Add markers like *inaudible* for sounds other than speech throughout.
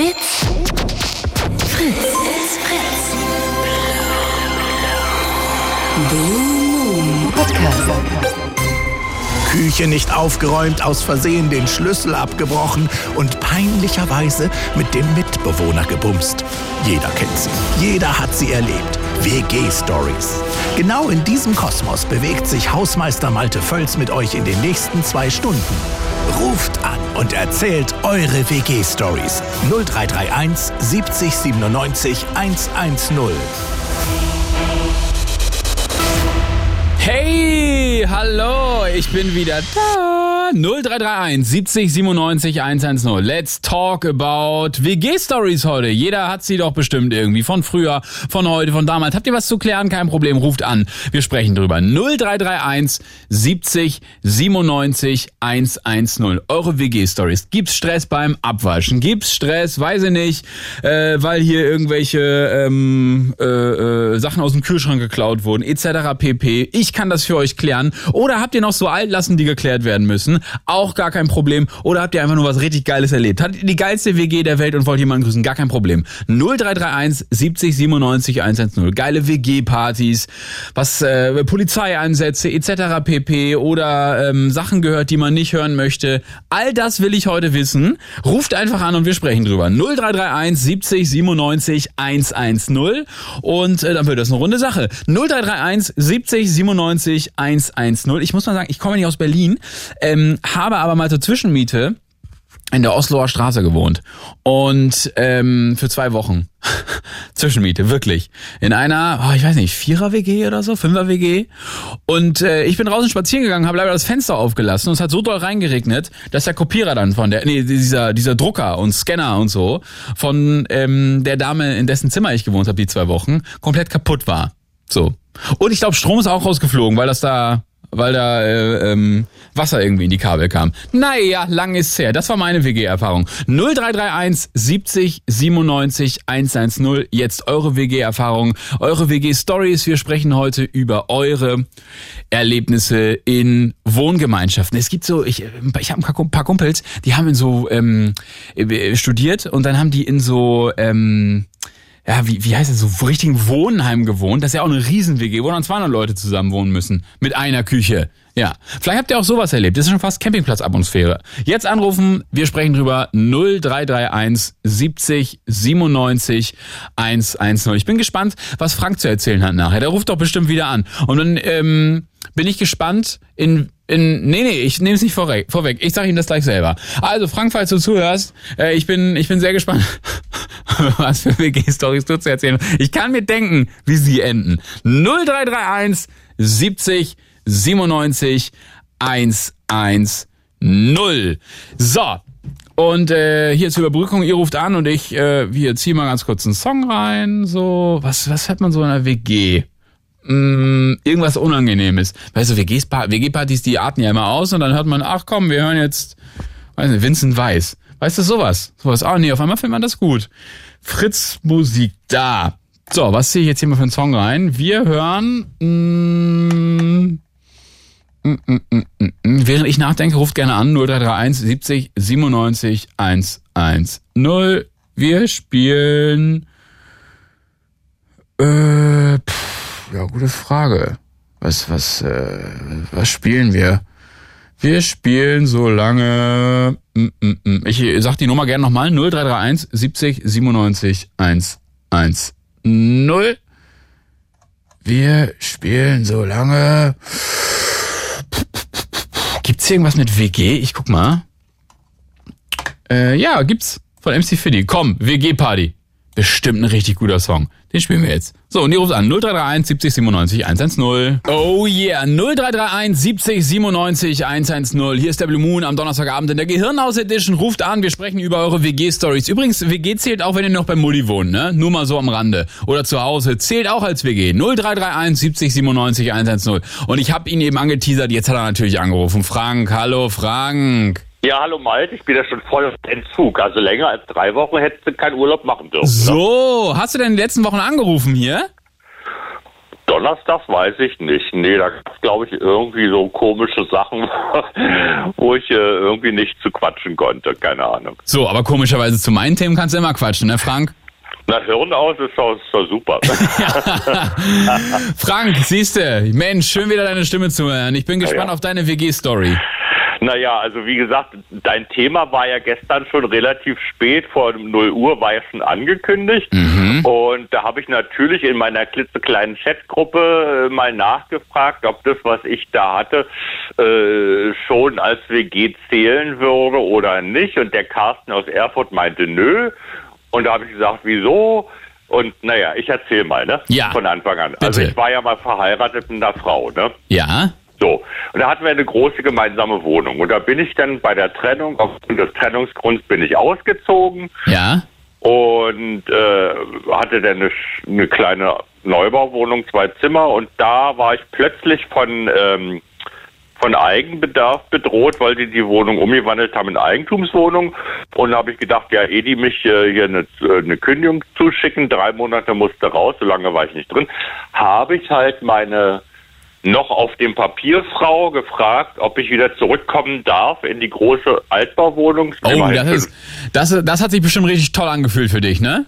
It's Fritz. It's Fritz. Küche nicht aufgeräumt, aus Versehen den Schlüssel abgebrochen und peinlicherweise mit dem Mitbewohner gebumst. Jeder kennt sie, jeder hat sie erlebt. WG-Stories. Genau in diesem Kosmos bewegt sich Hausmeister Malte Völz mit euch in den nächsten zwei Stunden. Ruft an und erzählt eure WG-Stories. 0331 70 97 110. Hey, hallo, ich bin wieder da. 0331 70 97 110. Let's talk about WG-Stories heute. Jeder hat sie doch bestimmt irgendwie. Von früher, von heute, von damals. Habt ihr was zu klären? Kein Problem, ruft an. Wir sprechen drüber. 0331 70 97 110. Eure WG-Stories. Gibt's Stress beim Abwaschen? Gibt's Stress, weiß ich nicht, äh, weil hier irgendwelche ähm, äh, äh, Sachen aus dem Kühlschrank geklaut wurden, etc. pp. Ich kann das für euch klären. Oder habt ihr noch so Altlassen, die geklärt werden müssen? Auch gar kein Problem. Oder habt ihr einfach nur was richtig Geiles erlebt? Hattet ihr die geilste WG der Welt und wollt jemanden grüßen? Gar kein Problem. 0331 70 97 110. Geile WG-Partys, was äh, Polizeieinsätze etc. pp. Oder ähm, Sachen gehört, die man nicht hören möchte. All das will ich heute wissen. Ruft einfach an und wir sprechen drüber. 0331 70 97 110. Und äh, dann wird das eine runde Sache. 0331 70 97 110. Ich muss mal sagen, ich komme nicht aus Berlin. Ähm, habe aber mal zur Zwischenmiete in der Osloer Straße gewohnt. Und ähm, für zwei Wochen. *laughs* Zwischenmiete wirklich. In einer oh, ich weiß nicht Vierer WG oder so Fünfer WG und äh, ich bin draußen spazieren gegangen habe leider das Fenster aufgelassen und es hat so doll reingeregnet dass der Kopierer dann von der nee dieser dieser Drucker und Scanner und so von ähm, der Dame in dessen Zimmer ich gewohnt habe die zwei Wochen komplett kaputt war. So. Und ich glaube Strom ist auch rausgeflogen weil das da weil da äh, ähm, Wasser irgendwie in die Kabel kam. Naja, lang ist's her. Das war meine WG-Erfahrung. 0331 70 97 110. Jetzt eure WG-Erfahrung, eure WG-Stories. Wir sprechen heute über eure Erlebnisse in Wohngemeinschaften. Es gibt so, ich, ich habe ein paar Kumpels, die haben in so ähm, studiert und dann haben die in so ähm, ja, wie, wie heißt das, so richtigen Wohnheim gewohnt. Das ist ja auch eine Riesen-WG, wo dann 200 Leute zusammen wohnen müssen. Mit einer Küche. Ja. Vielleicht habt ihr auch sowas erlebt. Das ist schon fast Campingplatz-Atmosphäre. Jetzt anrufen, wir sprechen drüber 0331 70 97 110. Ich bin gespannt, was Frank zu erzählen hat nachher. Der ruft doch bestimmt wieder an. Und dann ähm, bin ich gespannt, in in, nee, nee, ich nehme es nicht vorweg, vorweg. Ich sage Ihnen das gleich selber. Also, Frank, falls du zuhörst, äh, ich bin, ich bin sehr gespannt, *laughs* was für WG-Stories du zu erzählen. Ich kann mir denken, wie sie enden. 0331 70 97 110. So. Und äh, hier zur Überbrückung, ihr ruft an und ich, äh, hier zieh mal ganz kurz einen Song rein. So, was, was hat man so in einer WG? Hm, irgendwas Unangenehmes. Weißt du, WG-Partys, die arten ja immer aus und dann hört man, ach komm, wir hören jetzt, weiß nicht, Vincent Weiss. Weißt du, sowas? Sowas. Ah, nee, auf einmal findet man das gut. Fritz Musik da. So, was ziehe ich jetzt hier mal für einen Song rein? Wir hören. Mm, mm, mm, mm, mm. Während ich nachdenke, ruft gerne an 0331 70 97 110. Wir spielen. Äh, pff, ja, gute Frage. Was, was, äh, was spielen wir? Wir spielen so lange. Mm, mm, mm. Ich sag die Nummer gerne nochmal. 0331 70 97 110. Wir spielen so lange. Gibt's irgendwas mit WG? Ich guck mal. Äh, ja, gibt's. Von MC Fiddy. Komm, WG-Party. Bestimmt ein richtig guter Song. Den spielen wir jetzt. So, und ihr ruft an 0331 70 97 110. Oh yeah, 0331 70 97 110. Hier ist der Blue Moon am Donnerstagabend in der Gehirnhaus Edition. Ruft an, wir sprechen über eure WG-Stories. Übrigens, WG zählt auch, wenn ihr noch bei Mulli wohnt, ne? Nur mal so am Rande. Oder zu Hause. Zählt auch als WG. 0331 70 97 110. Und ich habe ihn eben angeteasert, jetzt hat er natürlich angerufen. Frank, hallo Frank. Ja, hallo Malte, ich bin ja schon voll auf Entzug. Also länger als drei Wochen hättest du keinen Urlaub machen dürfen. Ne? So, hast du denn in den letzten Wochen angerufen hier? Donnerstag weiß ich nicht. Nee, da gab es, glaube ich, irgendwie so komische Sachen, *laughs* wo ich äh, irgendwie nicht zu quatschen konnte. Keine Ahnung. So, aber komischerweise zu meinen Themen kannst du immer quatschen, ne, Frank? Na, Hirn aus ist doch, super. *laughs* *laughs* Frank, siehste, Mensch, schön wieder deine Stimme zu hören. Ich bin gespannt ja. auf deine WG-Story. Naja, also wie gesagt, dein Thema war ja gestern schon relativ spät, vor 0 Uhr war ja schon angekündigt. Und da habe ich natürlich in meiner klitzekleinen Chatgruppe äh, mal nachgefragt, ob das, was ich da hatte, äh, schon als WG zählen würde oder nicht. Und der Carsten aus Erfurt meinte, nö. Und da habe ich gesagt, wieso? Und naja, ich erzähle mal, ne? Ja. Von Anfang an. Also Bitte. ich war ja mal verheiratet mit einer Frau, ne? Ja? So, und da hatten wir eine große gemeinsame Wohnung. Und da bin ich dann bei der Trennung, aufgrund des Trennungsgrunds bin ich ausgezogen Ja? und äh, hatte dann eine, eine kleine Neubauwohnung, zwei Zimmer. Und da war ich plötzlich von, ähm, von Eigenbedarf bedroht, weil die die Wohnung umgewandelt haben in Eigentumswohnung. Und da habe ich gedacht, ja, eh die mich äh, hier eine, äh, eine Kündigung zuschicken, drei Monate musste raus, so lange war ich nicht drin, habe ich halt meine noch auf dem Papier Frau gefragt, ob ich wieder zurückkommen darf in die große Altbauwohnung. Oh, das, ist, das, das hat sich bestimmt richtig toll angefühlt für dich, ne?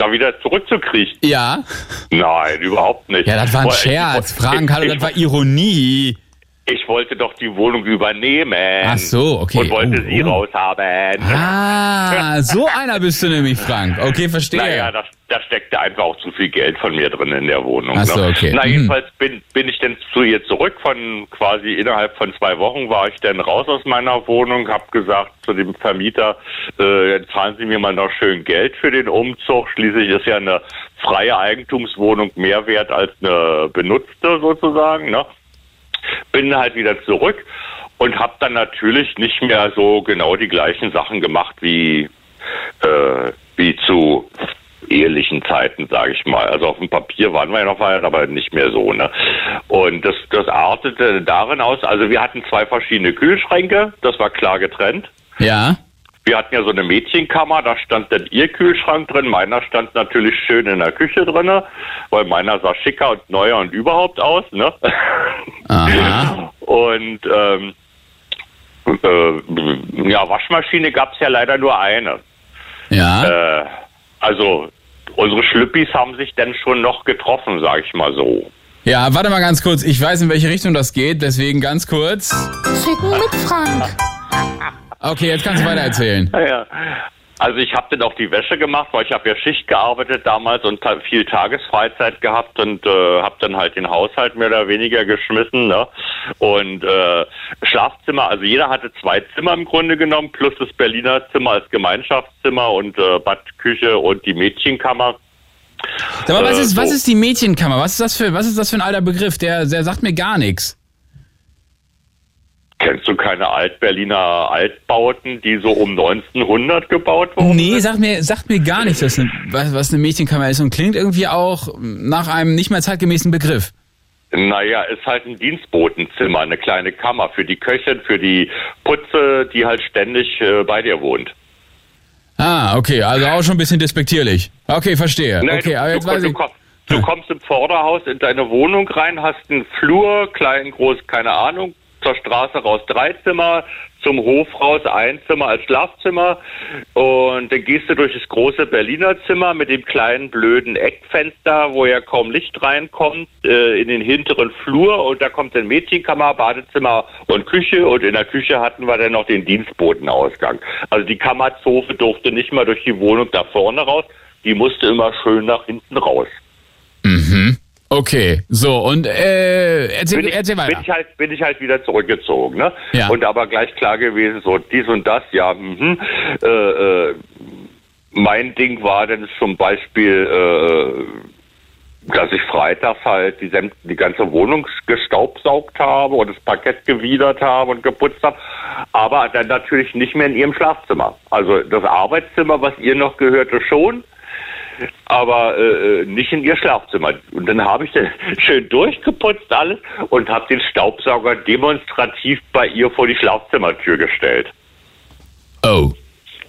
da wieder zurückzukriegen. Ja? Nein, überhaupt nicht. Ja, das war ein Scherz. Frank, hallo, das war Ironie. Ich wollte doch die Wohnung übernehmen. Ach so, okay. Und wollte Oh, sie oh. raushaben. Ah, so einer bist du nämlich, Frank. Okay, verstehe. Naja, da, da steckte einfach auch zu viel Geld von mir drin in der Wohnung. Ach so, ne? okay. Na, Mhm. jedenfalls bin, bin ich dann zu ihr zurück. Von quasi innerhalb von zwei Wochen war ich dann raus aus meiner Wohnung, hab gesagt zu dem Vermieter, äh, zahlen Sie mir mal noch schön Geld für den Umzug. Schließlich ist ja eine freie Eigentumswohnung mehr wert als eine benutzte sozusagen. Ne? Bin halt wieder zurück und habe dann natürlich nicht mehr so genau die gleichen Sachen gemacht wie äh, wie zu ehelichen Zeiten, sage ich mal. Also auf dem Papier waren wir ja noch verheiratet, aber nicht mehr so. Ne? Und das, das artete darin aus, also wir hatten zwei verschiedene Kühlschränke, das war klar getrennt. Ja? Wir hatten ja so eine Mädchenkammer, da stand dann ihr Kühlschrank drin, meiner stand natürlich schön in der Küche drinne, weil meiner sah schicker und neuer und überhaupt aus, ne? Aha. Und ähm, äh, ja, Waschmaschine gab's ja leider nur eine. Ja? Äh, also unsere Schlüppis haben sich dann schon noch getroffen, sag ich mal so. Ja, warte mal ganz kurz. Ich weiß, in welche Richtung das geht, deswegen ganz kurz. Ficken mit Frank. *laughs* Okay, jetzt kannst du weiter erzählen. *laughs* Ja. Also ich habe dann auch die Wäsche gemacht, weil ich habe ja Schicht gearbeitet damals und viel Tagesfreizeit gehabt und äh, habe dann halt den Haushalt mehr oder weniger geschmissen. Ne? Und äh, Schlafzimmer, also jeder hatte zwei Zimmer im Grunde genommen, plus das Berliner Zimmer als Gemeinschaftszimmer und äh, Bad, Küche und die Mädchenkammer. Aber was Äh, ist, was ist die Mädchenkammer? Was ist das für, was ist das für ein alter Begriff? Der, der sagt mir gar nichts. Kennst du keine Altberliner Altbauten, die so um 1900 gebaut wurden? Nee, sagt mir, sagt mir gar nichts, was eine, was, eine Mädchenkammer ist und klingt irgendwie auch nach einem nicht mehr zeitgemäßen Begriff. Naja, ist halt ein Dienstbotenzimmer, eine kleine Kammer für die Köchin, für die Putze, die halt ständig äh, bei dir wohnt. Ah, okay, also auch schon ein bisschen despektierlich. Okay, verstehe. Nee, okay, du, aber jetzt du, weiß du, ich. komm- du kommst im Vorderhaus in deine Wohnung rein, hast einen Flur, klein, groß, keine Ahnung, zur Straße raus drei Zimmer, zum Hof raus ein Zimmer als Schlafzimmer. Und dann gehst du durch das große Berliner Zimmer mit dem kleinen blöden Eckfenster, wo ja kaum Licht reinkommt, äh, in den hinteren Flur. Und da kommt dann Mädchenkammer, Badezimmer und Küche. Und in der Küche hatten wir dann noch den Dienstbotenausgang. Also die Kammerzofe durfte nicht mal durch die Wohnung da vorne raus, die musste immer schön nach hinten raus. Okay, so, und äh, erzähl, bin ich, erzähl weiter. Bin ich, halt, bin ich halt wieder zurückgezogen, ne? Ja. Und aber gleich klar gewesen, so dies und das, ja, mhm. Äh, äh, mein Ding war dann zum Beispiel, äh, dass ich freitags halt die, die ganze Wohnung gestaubsaugt habe und das Parkett gewidert habe und geputzt habe, aber dann natürlich nicht mehr in ihrem Schlafzimmer. Also das Arbeitszimmer, was ihr noch gehörte, schon, aber äh, nicht in ihr Schlafzimmer. Und dann habe ich dann *laughs* schön durchgeputzt alles und habe den Staubsauger demonstrativ bei ihr vor die Schlafzimmertür gestellt. Oh.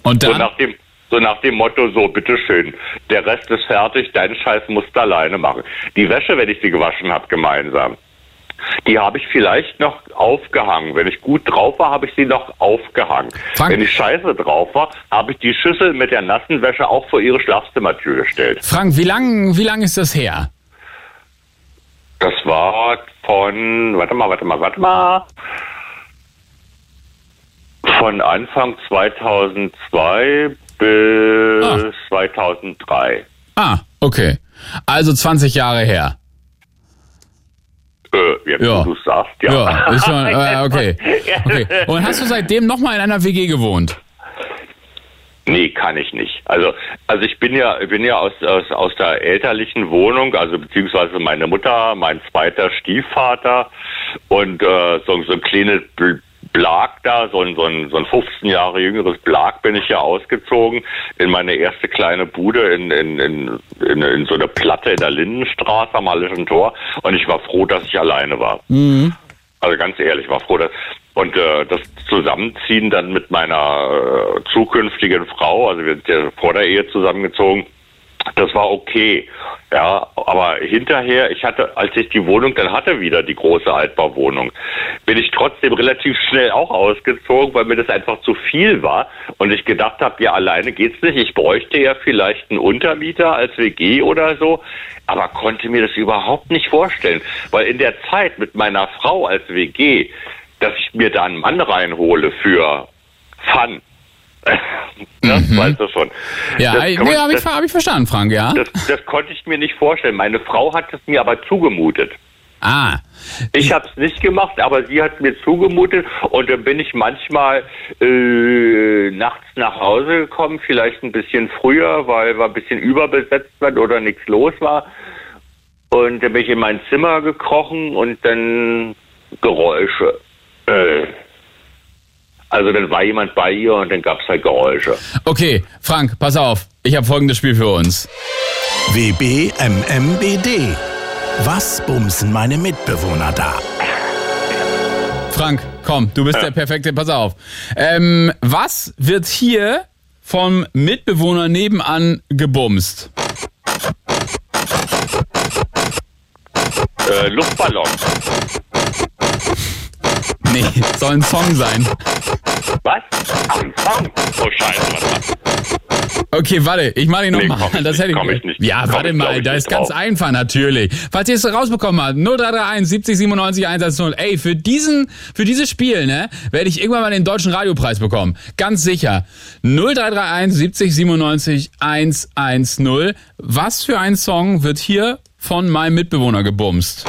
Und So dann? nach dem So nach dem Motto, so, bitteschön, der Rest ist fertig, deinen Scheiß musst du alleine machen. Die Wäsche, wenn ich sie gewaschen habe, gemeinsam. Die habe ich vielleicht noch aufgehangen. Wenn ich gut drauf war, habe ich sie noch aufgehangen. Frank- Wenn ich scheiße drauf war, habe ich die Schüssel mit der nassen Wäsche auch vor ihre Schlafzimmertür gestellt. Frank, wie lang, wie lang ist das her? Das war von, warte mal, warte mal, warte mal. Von Anfang 2002 bis Ah. 2003. Ah, okay. Also 20 Jahre her. Äh, jetzt, Ja. du sagst, ja. Ja, ist schon, *laughs* äh, okay. okay. Und hast du seitdem nochmal in einer WG gewohnt? Nee, kann ich nicht. Also, also ich bin ja, bin ja aus, aus, aus der elterlichen Wohnung, also beziehungsweise meine Mutter, mein zweiter Stiefvater und äh, so, so ein kleines Blag da, so ein, so, ein, so ein 15 Jahre jüngeres Blag bin ich ja ausgezogen in meine erste kleine Bude in, in, in, in, in so eine Platte in der Lindenstraße am Hallischen Tor und ich war froh, dass ich alleine war. Also ganz ehrlich, war froh, dass und äh, das Zusammenziehen dann mit meiner äh, zukünftigen Frau, also wir sind ja vor der Ehe zusammengezogen, das war okay. Ja, aber hinterher, ich hatte, als ich die Wohnung dann hatte, wieder die große Altbauwohnung, bin ich trotzdem relativ schnell auch ausgezogen, weil mir das einfach zu viel war und ich gedacht habe, ja, alleine geht's nicht. Ich bräuchte ja vielleicht einen Untermieter als WG oder so, aber konnte mir das überhaupt nicht vorstellen, weil in der Zeit mit meiner Frau als WG, dass ich mir da einen Mann reinhole für Fun. Das *laughs* weißt du schon. Ja, nee, habe ich, hab ich verstanden, Frank, ja? das, das konnte ich mir nicht vorstellen. Meine Frau hat es mir aber zugemutet. Ah, Ich habe es nicht gemacht, aber sie hat mir zugemutet und dann bin ich manchmal äh, nachts nach Hause gekommen, vielleicht ein bisschen früher, weil wir ein bisschen überbesetzt waren oder nichts los war. Und dann bin ich in mein Zimmer gekrochen und dann Geräusche. Äh, also dann war jemand bei ihr und dann gab es halt Geräusche. okay, Frank, pass auf. Ich habe folgendes Spiel für uns. WBMMBD. Was bumsen meine Mitbewohner da? Frank, komm, du bist der perfekte, pass auf. Ähm, was wird hier vom Mitbewohner nebenan gebumst? Äh, Luftballon. Nee, soll ein Song sein. Was? Ein Song. Oh Scheiße, was Okay, warte, ich mache ihn Nee, nochmal. komm ich das hätte komm ich nicht. Ja, Komm warte ich, mal, ich da ist ganz drauf. einfach natürlich. Falls ihr es rausbekommen habt, 0331 70 97 110. Ey, für diesen, für dieses Spiel, ne, werde ich irgendwann mal den deutschen Radiopreis bekommen. Ganz sicher. 0331 70 97 110. Was für ein Song wird hier von meinem Mitbewohner gebumst?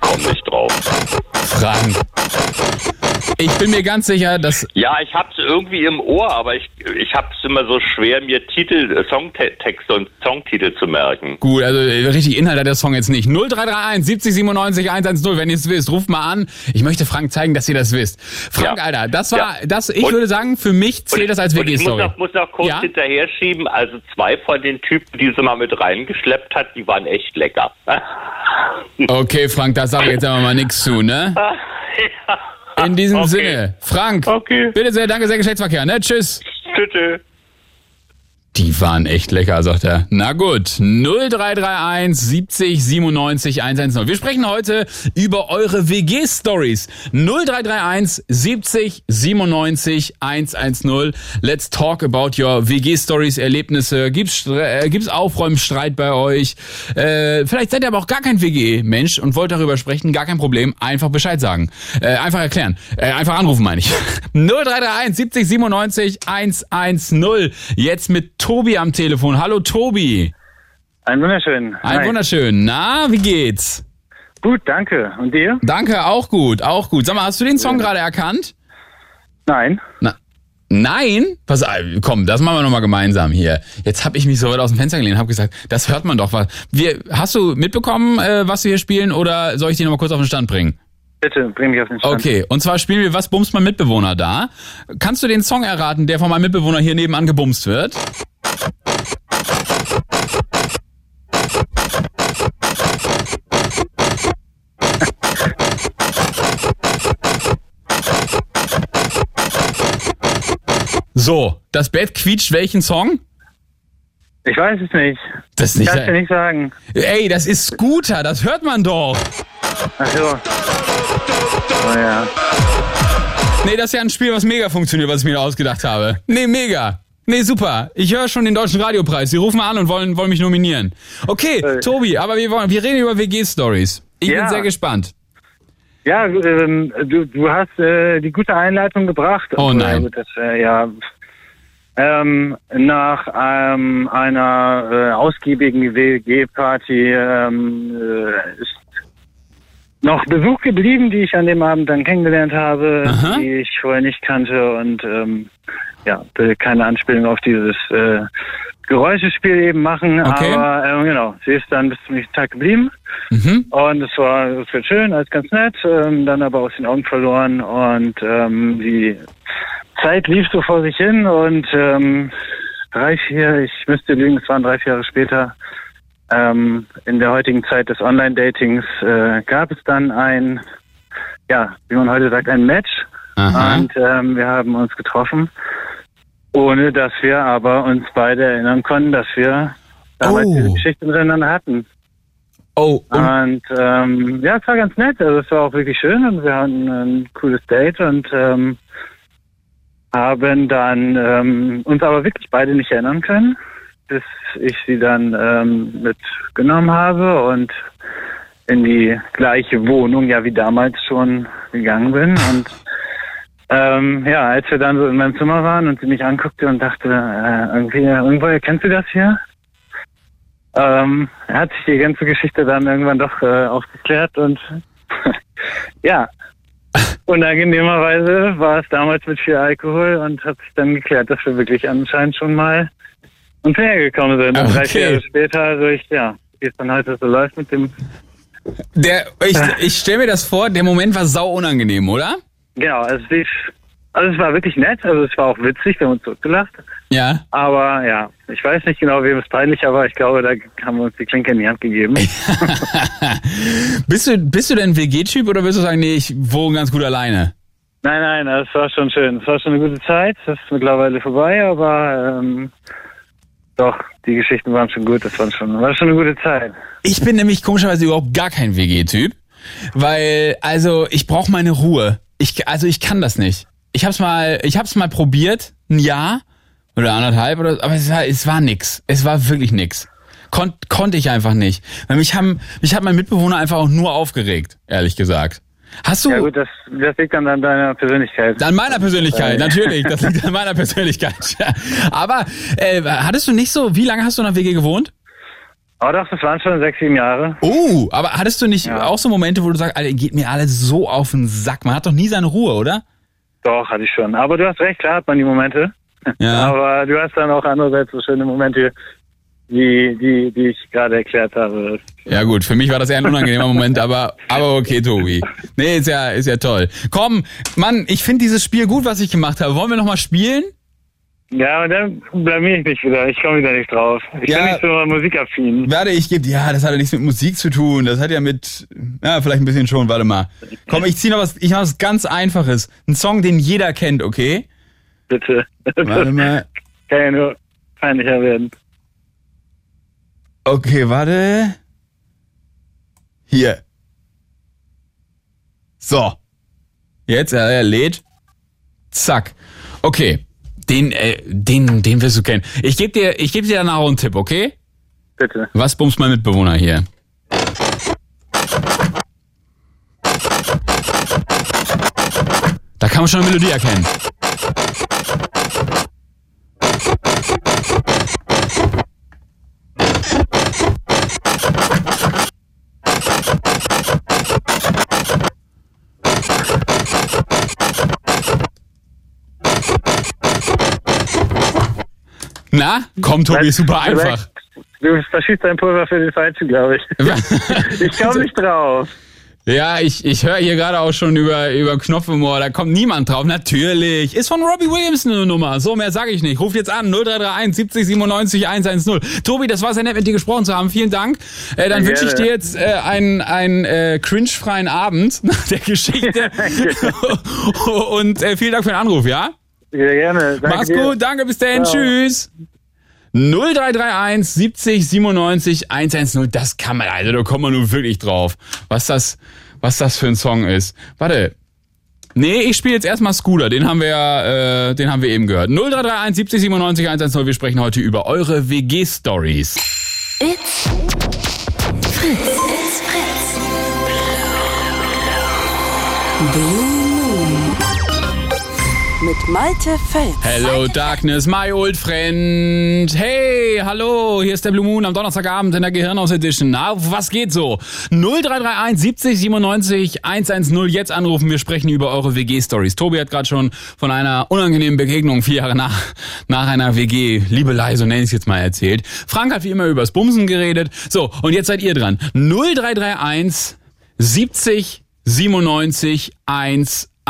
Komm nicht drauf. Frank. Ich bin mir ganz sicher, dass Ja, ich hab's irgendwie im Ohr, aber ich, ich hab's immer so schwer, mir Titel, äh, Songtexte und Songtitel zu merken. Gut, also äh, richtig Inhalt hat der Song jetzt nicht. 0331 70 97 110, wenn ihr es wisst, ruft mal an. Ich möchte Frank zeigen, dass ihr das wisst. Frank, Ja. Alter, das war, Ja. das, ich Und- würde sagen, für mich zählt das als Und ich muss noch, muss noch kurz Ja? hinterher schieben, also zwei von den Typen, die sie mal mit reingeschleppt hat, die waren echt lecker. *laughs* Okay, Frank, da sage ich jetzt aber mal nichts zu, ne? *laughs* In diesem Okay. Sinne, Frank, Okay. bitte sehr, danke sehr, Geschlechtsverkehr, ne? Tschüss. Tschüss. Die waren echt lecker, sagt er. Na gut, 0331 70 97 110. Wir sprechen heute über eure WG-Stories. 0331 70 97 110. Let's talk about your WG-Stories, Erlebnisse. Gibt's, äh, gibt's Aufräumstreit bei euch? Äh, vielleicht seid ihr aber auch gar kein WG-Mensch und wollt darüber sprechen. Gar kein Problem. Einfach Bescheid sagen. Äh, einfach erklären. Äh, einfach anrufen, meine ich. 0331 70 97 110. Jetzt mit Tobi am Telefon. Hallo Tobi. Ein wunderschön. Ein Hi. wunderschön. Na, wie geht's? Gut, danke. Und dir? Danke, auch gut, auch gut. Sag mal, hast du den Song gerade erkannt? Nein. Na, nein? Pass komm, das machen wir nochmal gemeinsam hier. Jetzt habe ich mich so weit aus dem Fenster gelehnt und habe gesagt, das hört man doch. Was. Wir, hast du mitbekommen, äh, was wir hier spielen oder soll ich dich nochmal kurz auf den Stand bringen? Bitte, bring mich auf den Stand. Okay, und zwar spielen wir Was bumst mein Mitbewohner da? Kannst du den Song erraten, der von meinem Mitbewohner hier nebenan gebumst wird? So, das Bett quietscht welchen Song? Ich weiß es nicht. Das ist nicht. Kannst du nicht sagen. Ey, das ist Scooter, das hört man doch. Ach so. Oh ja. Nee, das ist ja ein Spiel, was mega funktioniert, was ich mir ausgedacht habe. Nee, mega. Nee, super. Ich höre schon den Deutschen Radiopreis. Sie rufen an und wollen, wollen mich nominieren. Okay, Äh. Tobi, aber wir, wollen, wir reden über WG-Stories. Ich bin Ja. sehr gespannt. Ja, ähm, du, du hast äh, die gute Einleitung gebracht. Oh nein. Gut, das, äh, ja, ähm, nach ähm, einer äh, ausgiebigen WG-Party ähm, äh, ist noch Besuch geblieben, die ich an dem Abend dann kennengelernt habe, Aha. die ich vorher nicht kannte und ähm, ja, will keine Anspielung auf dieses äh, Geräuschespiel eben machen, Okay. aber ähm, genau, sie ist dann bis zum nächsten Tag geblieben. Mhm. Und es war, es wird schön, alles ganz nett, ähm, dann aber aus den Augen verloren und ähm, die Zeit lief so vor sich hin und ähm, drei, vier, ich müsste lügen, es waren drei, vier Jahre später, ähm, in der heutigen Zeit des Online-Datings äh, gab es dann ein, ja, wie man heute sagt, ein Match Aha. und ähm, wir haben uns getroffen, ohne dass wir aber uns beide erinnern konnten, dass wir damals Oh. diese Geschichte miteinander hatten. Oh, und, Und ähm, ja, es war ganz nett. Also es war auch wirklich schön und wir hatten ein cooles Date und ähm, haben dann ähm, uns aber wirklich beide nicht erinnern können, bis ich sie dann ähm, mitgenommen habe und in die gleiche Wohnung, ja wie damals schon gegangen bin. Und ähm, ja, als wir dann so in meinem Zimmer waren und sie mich anguckte und dachte, äh, irgendwie, irgendwoher kennst du das hier? Ähm, hat sich die ganze Geschichte dann irgendwann doch äh, aufgeklärt und *laughs* ja, unangenehmerweise war es damals mit viel Alkohol und hat sich dann geklärt, dass wir wirklich anscheinend schon mal uns näher gekommen sind. Und drei, Okay. vier Jahre später, also ich, ja, wie es dann heute so läuft mit dem, der, ich, ich stelle mir das vor, der Moment war sau unangenehm, oder? Genau, es lief, also es war wirklich nett, also es war auch witzig, wir haben uns zurückgelacht. Ja. Aber ja, ich weiß nicht genau, wem es peinlicher war. Ich glaube, da haben wir uns die Klinke in die Hand gegeben. *laughs* bist du, bist du denn WG-Typ oder würdest du sagen, nee, ich wohne ganz gut alleine? Nein, nein, das war schon schön. Es war schon eine gute Zeit. Das ist mittlerweile vorbei, aber ähm, doch, die Geschichten waren schon gut. Das war schon, war schon eine gute Zeit. Ich bin nämlich komischerweise überhaupt gar kein WG-Typ, weil also ich brauche meine Ruhe. Ich also ich kann das nicht. Ich hab's mal ich hab's mal probiert, ein Jahr oder anderthalb oder aber es war es war nix. Es war wirklich nix. Kon konnte ich einfach nicht. Weil mich haben mich hat mein Mitbewohner einfach auch nur aufgeregt, ehrlich gesagt. Hast du Ja gut, das, das liegt dann an deiner Persönlichkeit. an meiner Persönlichkeit, natürlich. Das liegt an meiner *laughs* Persönlichkeit. Aber äh, hattest du nicht so, wie lange hast du in der WG gewohnt? Aber doch, das waren schon sechs, sieben Jahre. Oh, aber hattest du nicht Ja. auch so Momente, wo du sagst, Alter, geht mir alles so auf den Sack? Man hat doch nie seine Ruhe, oder? Doch, hatte ich schon. Aber du hast recht, klar hat man die Momente. Ja. *laughs* Aber du hast dann auch andererseits so schöne Momente, die, die, die ich gerade erklärt habe. Ja gut, für mich war das eher ein unangenehmer Moment, aber aber okay, Tobi. Nee, ist ja ist ja toll. Komm, Mann, ich finde dieses Spiel gut, was ich gemacht habe. Wollen wir noch mal spielen? Ja, und dann blamier ich mich wieder. Ich komme wieder nicht drauf. Ich Ja. bin nicht so musikaffin. Warte, ich gebe ja, das hat ja nichts mit Musik zu tun. Das hat ja mit ja, vielleicht ein bisschen schon, warte mal. Komm, ich zieh noch was, ich mach was ganz einfaches. Ein Song, den jeder kennt, okay? Bitte. Warte mal. *laughs* Kann ja nur peinlicher werden. Okay, warte. Hier. So. Jetzt, er lädt. Zack. Okay. Den, äh, den, den wirst du kennen. Ich gebe dir, ich gebe dir danach auch einen Tipp, okay? Bitte. Was bumst mein Mitbewohner hier? Da kann man schon eine Melodie erkennen. Na, komm, Tobi, ist super einfach. Du verschießt dein Pulver für den Falschen, glaube ich. *laughs* Ich komme nicht drauf. Ja, ich, ich höre hier gerade auch schon über, über Knopfhumor, da kommt niemand drauf. Natürlich. Ist von Robbie Williams eine Nummer. So, mehr sage ich nicht. Ruf jetzt an. 0331 70 97 110. Tobi, das war sehr nett, mit dir gesprochen zu haben. Vielen Dank. Äh, dann wünsche ich dir jetzt äh, einen, einen äh, cringe-freien Abend *laughs* nach der Geschichte. *laughs* Und äh, vielen Dank für den Anruf, ja? Sehr gerne. Danke Mach's dir. gut, danke, bis dahin, Ciao. tschüss. 0331 70 97 110, das kann man, also da kommt man nun wirklich drauf, was das, was das für ein Song ist. Warte. Nee, ich spiele jetzt erstmal Scooter, den haben wir ja, äh, den haben wir eben gehört. 0331 70 97 110, wir sprechen heute über eure WG-Stories. It's Fritz. It's Fritz. Blue. Mit Malte Fels. Hello Darkness, my old friend. Hey, hallo, hier ist der Blue Moon am Donnerstagabend in der Gehirnhaus Edition. Na, was geht so? 0331 70 97 110 jetzt anrufen. Wir sprechen über eure WG-Stories. Tobi hat gerade schon von einer unangenehmen Begegnung vier Jahre nach, nach einer WG, Liebelei, so nenne ich es jetzt mal, erzählt. Frank hat wie immer übers Bumsen geredet. So, und jetzt seid ihr dran. 0331 70 97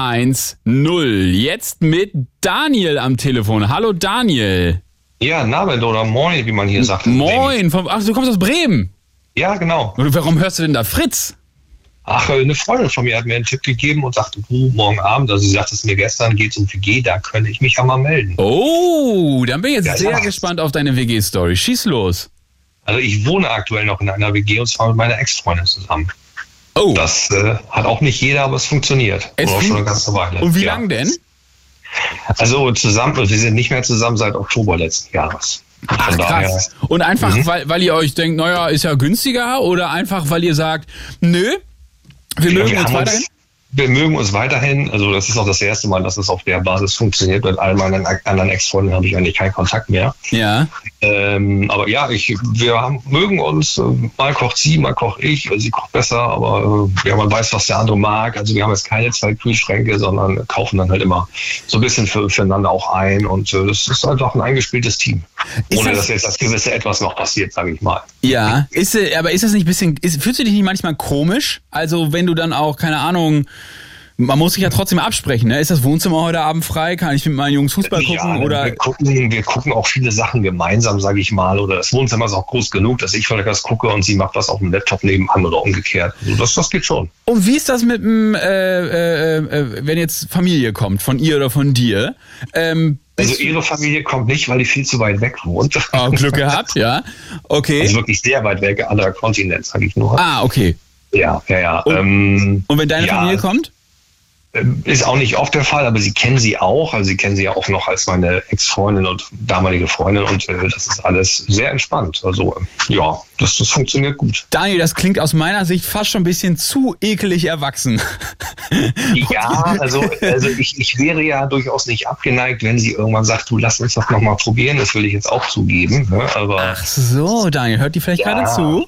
110. Jetzt mit Daniel am Telefon. Hallo Daniel. Ja, Nabend oder Moin, wie man hier sagt. Moin. Vom, ach, du kommst aus Bremen. Ja, genau. Und warum hörst du denn da Fritz? Ach, äh, eine Freundin von mir hat mir einen Tipp gegeben und sagte, du, morgen Abend, also sie sagte es mir gestern, geht's um WG, da könnte ich mich ja mal melden. Oh, dann bin ich jetzt Ja, sehr ja. gespannt auf deine WG-Story. Schieß los. Also ich wohne aktuell noch in einer WG und zwar mit meiner Ex-Freundin zusammen. Oh, Das äh, hat auch nicht jeder, aber es funktioniert. Es Und auch schon eine ganze Weile. und wie ja. lang denn? Also zusammen, wir sind nicht mehr zusammen seit Oktober letzten Jahres. Ach krass. Und einfach, Mhm. weil, weil ihr euch denkt, naja, ist ja günstiger oder einfach, weil ihr sagt, nö, wir mögen wir uns weiterhin? wir mögen uns weiterhin. Also das ist auch das erste Mal, dass es auf der Basis funktioniert. Mit all meinen anderen Ex-Freunden habe ich eigentlich keinen Kontakt mehr. Ja. Ähm, aber ja, ich, wir haben, mögen uns. äh, Mal kocht sie, mal koche ich. Also sie kocht besser, aber äh, ja, man weiß, was der andere mag. Also wir haben jetzt keine zwei Kühlschränke, sondern kaufen dann halt immer so ein bisschen für, füreinander auch ein. Und äh, das ist einfach ein eingespieltes Team. Ist Ohne das- dass jetzt das gewisse Etwas noch passiert, sage ich mal. Ja, ist, äh, aber ist das nicht ein bisschen, ist, fühlst du dich nicht manchmal komisch? Also wenn du dann auch, keine Ahnung, man muss sich ja trotzdem absprechen, ne? Ist das Wohnzimmer heute Abend frei? Kann ich mit meinen Jungs Fußball gucken? ja, oder wir gucken, wir gucken auch viele Sachen gemeinsam, sage ich mal. Oder das Wohnzimmer ist auch groß genug, dass ich vielleicht was gucke und sie macht was auf dem Laptop nebenan oder umgekehrt. Also das, das geht schon. Und wie ist das mit dem, äh, äh, äh, wenn jetzt Familie kommt, von ihr oder von dir? Ähm, Also ihre Familie kommt nicht, weil die viel zu weit weg wohnt. oh, Glück gehabt, ja. Okay. Also wirklich sehr weit weg, anderer Kontinent, sage ich nur. ah, okay. Ja, ja, ja. Und- ähm, Und wenn deine ja, Familie kommt? Ähm, Ist auch nicht oft der Fall, aber sie kennen sie auch. Also sie kennen sie ja auch noch als meine Ex-Freundin und damalige Freundin und äh, das ist alles sehr entspannt. Also äh, ja, das, das funktioniert gut. Daniel, das klingt aus meiner Sicht fast schon ein bisschen zu ekelig erwachsen. *laughs* Ja, also, also ich, ich wäre ja durchaus nicht abgeneigt, wenn sie irgendwann sagt, du lass uns doch nochmal probieren, das will ich jetzt auch zugeben. Ne? Aber Ach so, Daniel, hört die vielleicht Ja. gerade zu?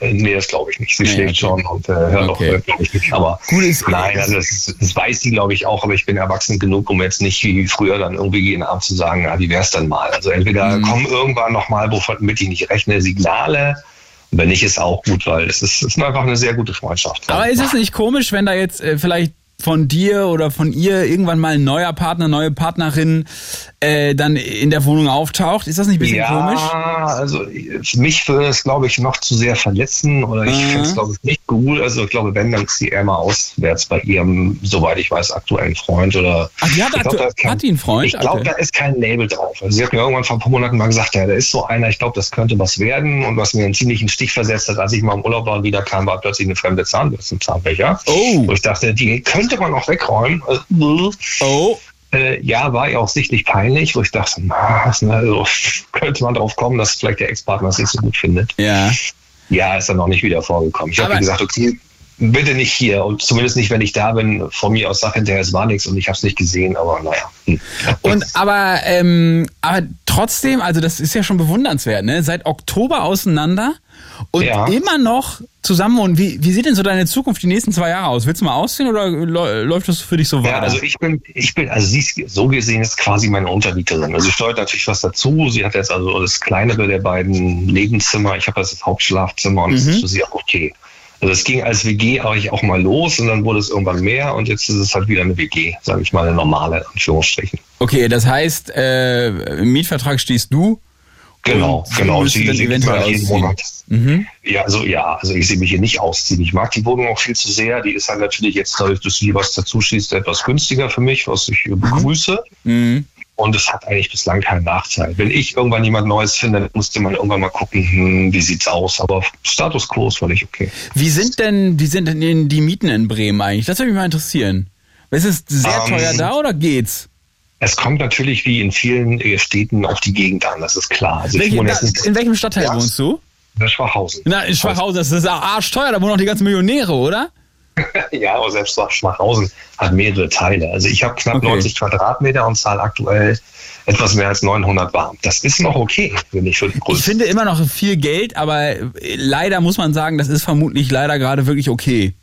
Äh, Nee, das glaube ich nicht. Sie Nee, schläft okay. schon und äh, hört Okay. auch, glaube ich, nicht. Aber Gut, ist- nein, also das, das weiß sie, glaube ich, auch, aber ich bin erwachsen genug, um jetzt nicht wie früher dann irgendwie jeden Abend zu sagen, ah, wie wär's dann mal? Also entweder Mhm. kommen irgendwann nochmal, womit ich nicht rechne, Signale. Wenn nicht, ist auch gut, weil es ist, es ist einfach eine sehr gute Freundschaft. Aber ist es nicht komisch, wenn da jetzt äh, vielleicht von dir oder von ihr irgendwann mal ein neuer Partner, neue Partnerin äh, dann in der Wohnung auftaucht? Ist das nicht ein bisschen ja, komisch? also für mich würde es, glaube ich, noch zu sehr verletzen oder ich Mhm. finde es, glaube ich, nicht gut. Also ich glaube, wenn, dann ist sie eher mal auswärts bei ihrem, soweit ich weiß, aktuellen Freund oder Ach, die hat, Ich glaub, da kein- hat die einen Freund? Ich glaube, Okay. da ist kein Label drauf. Also sie hat mir irgendwann vor ein paar Monaten mal gesagt, ja, da ist so einer, ich glaube, das könnte was werden. Und was mir einen ziemlichen Stich versetzt hat, als ich mal im Urlaub war und wieder kam, war plötzlich eine fremde Zahnbürste im Zahnbecher. Oh. Wo ich dachte, die könnte man auch wegräumen. Oh, Äh, ja, war ihr auch sichtlich peinlich, wo ich dachte, na, na, also, *laughs* könnte man drauf kommen, dass vielleicht der Ex-Partner es nicht so gut findet. ja. Ja, ist dann noch nicht wieder vorgekommen. Ich habe gesagt, okay, bitte nicht hier und zumindest nicht, wenn ich da bin. Von mir aus sag hinterher, es war nichts und ich habe es nicht gesehen, aber naja. Hm. Und aber, ähm, aber trotzdem, also das ist ja schon bewundernswert, ne? Seit Oktober auseinander und Ja. immer noch zusammen. Und wie, wie sieht denn so deine Zukunft die nächsten zwei Jahre aus? Willst du mal ausziehen oder lä- läuft das für dich so weiter? Ja, also ich bin, ich bin, also sie ist so gesehen ist quasi meine Untermieterin. Also sie steuert natürlich was dazu. Sie hat jetzt also das kleinere der beiden Nebenzimmer. Ich habe das Hauptschlafzimmer und das ist für sie auch okay. Also es ging als WG eigentlich auch mal los und dann wurde es irgendwann mehr und jetzt ist es halt wieder eine WG, sage ich mal, eine normale, Anführungsstrichen. Okay, das heißt, äh, im Mietvertrag stehst du Genau, Und genau. Sie, dann sie eventuell jeden. Monat. Mhm. Ja, also ja, also ich sehe mich hier nicht ausziehen. Ich mag die Wohnung auch viel zu sehr. Die ist halt natürlich jetzt, dadurch, dass sie was dazu schießt, etwas günstiger für mich, was ich äh, begrüße. Mhm. Und es hat eigentlich bislang keinen Nachteil. Wenn ich irgendwann jemand Neues finde, dann musste man irgendwann mal gucken, hm, wie sieht's aus. Aber Status quo ist völlig okay. Wie sind denn, wie sind denn die Mieten in Bremen eigentlich? Das würde mich mal interessieren. Ist es sehr Ähm, teuer da oder geht's? Es kommt natürlich wie in vielen Städten auf die Gegend an, das ist klar. Also Welche, nicht in welchem Stadtteil Ja. wohnst du? in Schwachhausen. Na, in Schwachhausen, das ist arschteuer, da wohnen auch die ganzen Millionäre, oder? *laughs* Ja, aber selbst Schwachhausen hat mehrere Teile. Also ich habe knapp Okay. 90 Quadratmeter und zahle aktuell etwas mehr als 900 warm. Das ist noch okay, finde ich, für Ich finde immer noch viel Geld, aber äh, leider muss man sagen, das ist vermutlich leider gerade wirklich okay.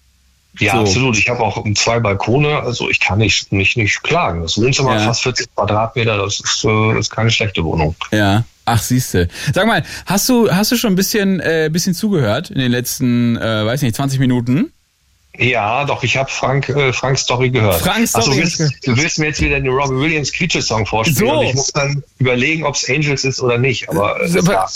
Ja, so. absolut. Ich habe auch zwei Balkone, also ich kann nicht, nicht, nicht klagen. Das Wohnzimmer Ja. fast 40 Quadratmeter, das ist, äh, das ist keine schlechte Wohnung. Ja. Ach, siehste. Sag mal, hast du, hast du schon ein bisschen, äh, bisschen zugehört in den letzten, äh, weiß nicht, 20 Minuten? Ja, doch, ich habe Frank, äh, Franks Story gehört. Franks Ach so, Story willst, du willst mir jetzt wieder den Robbie Williams Quietsche-Song vorspielen So. und ich muss dann überlegen, ob es Angels ist oder nicht. Aber, äh, Aber,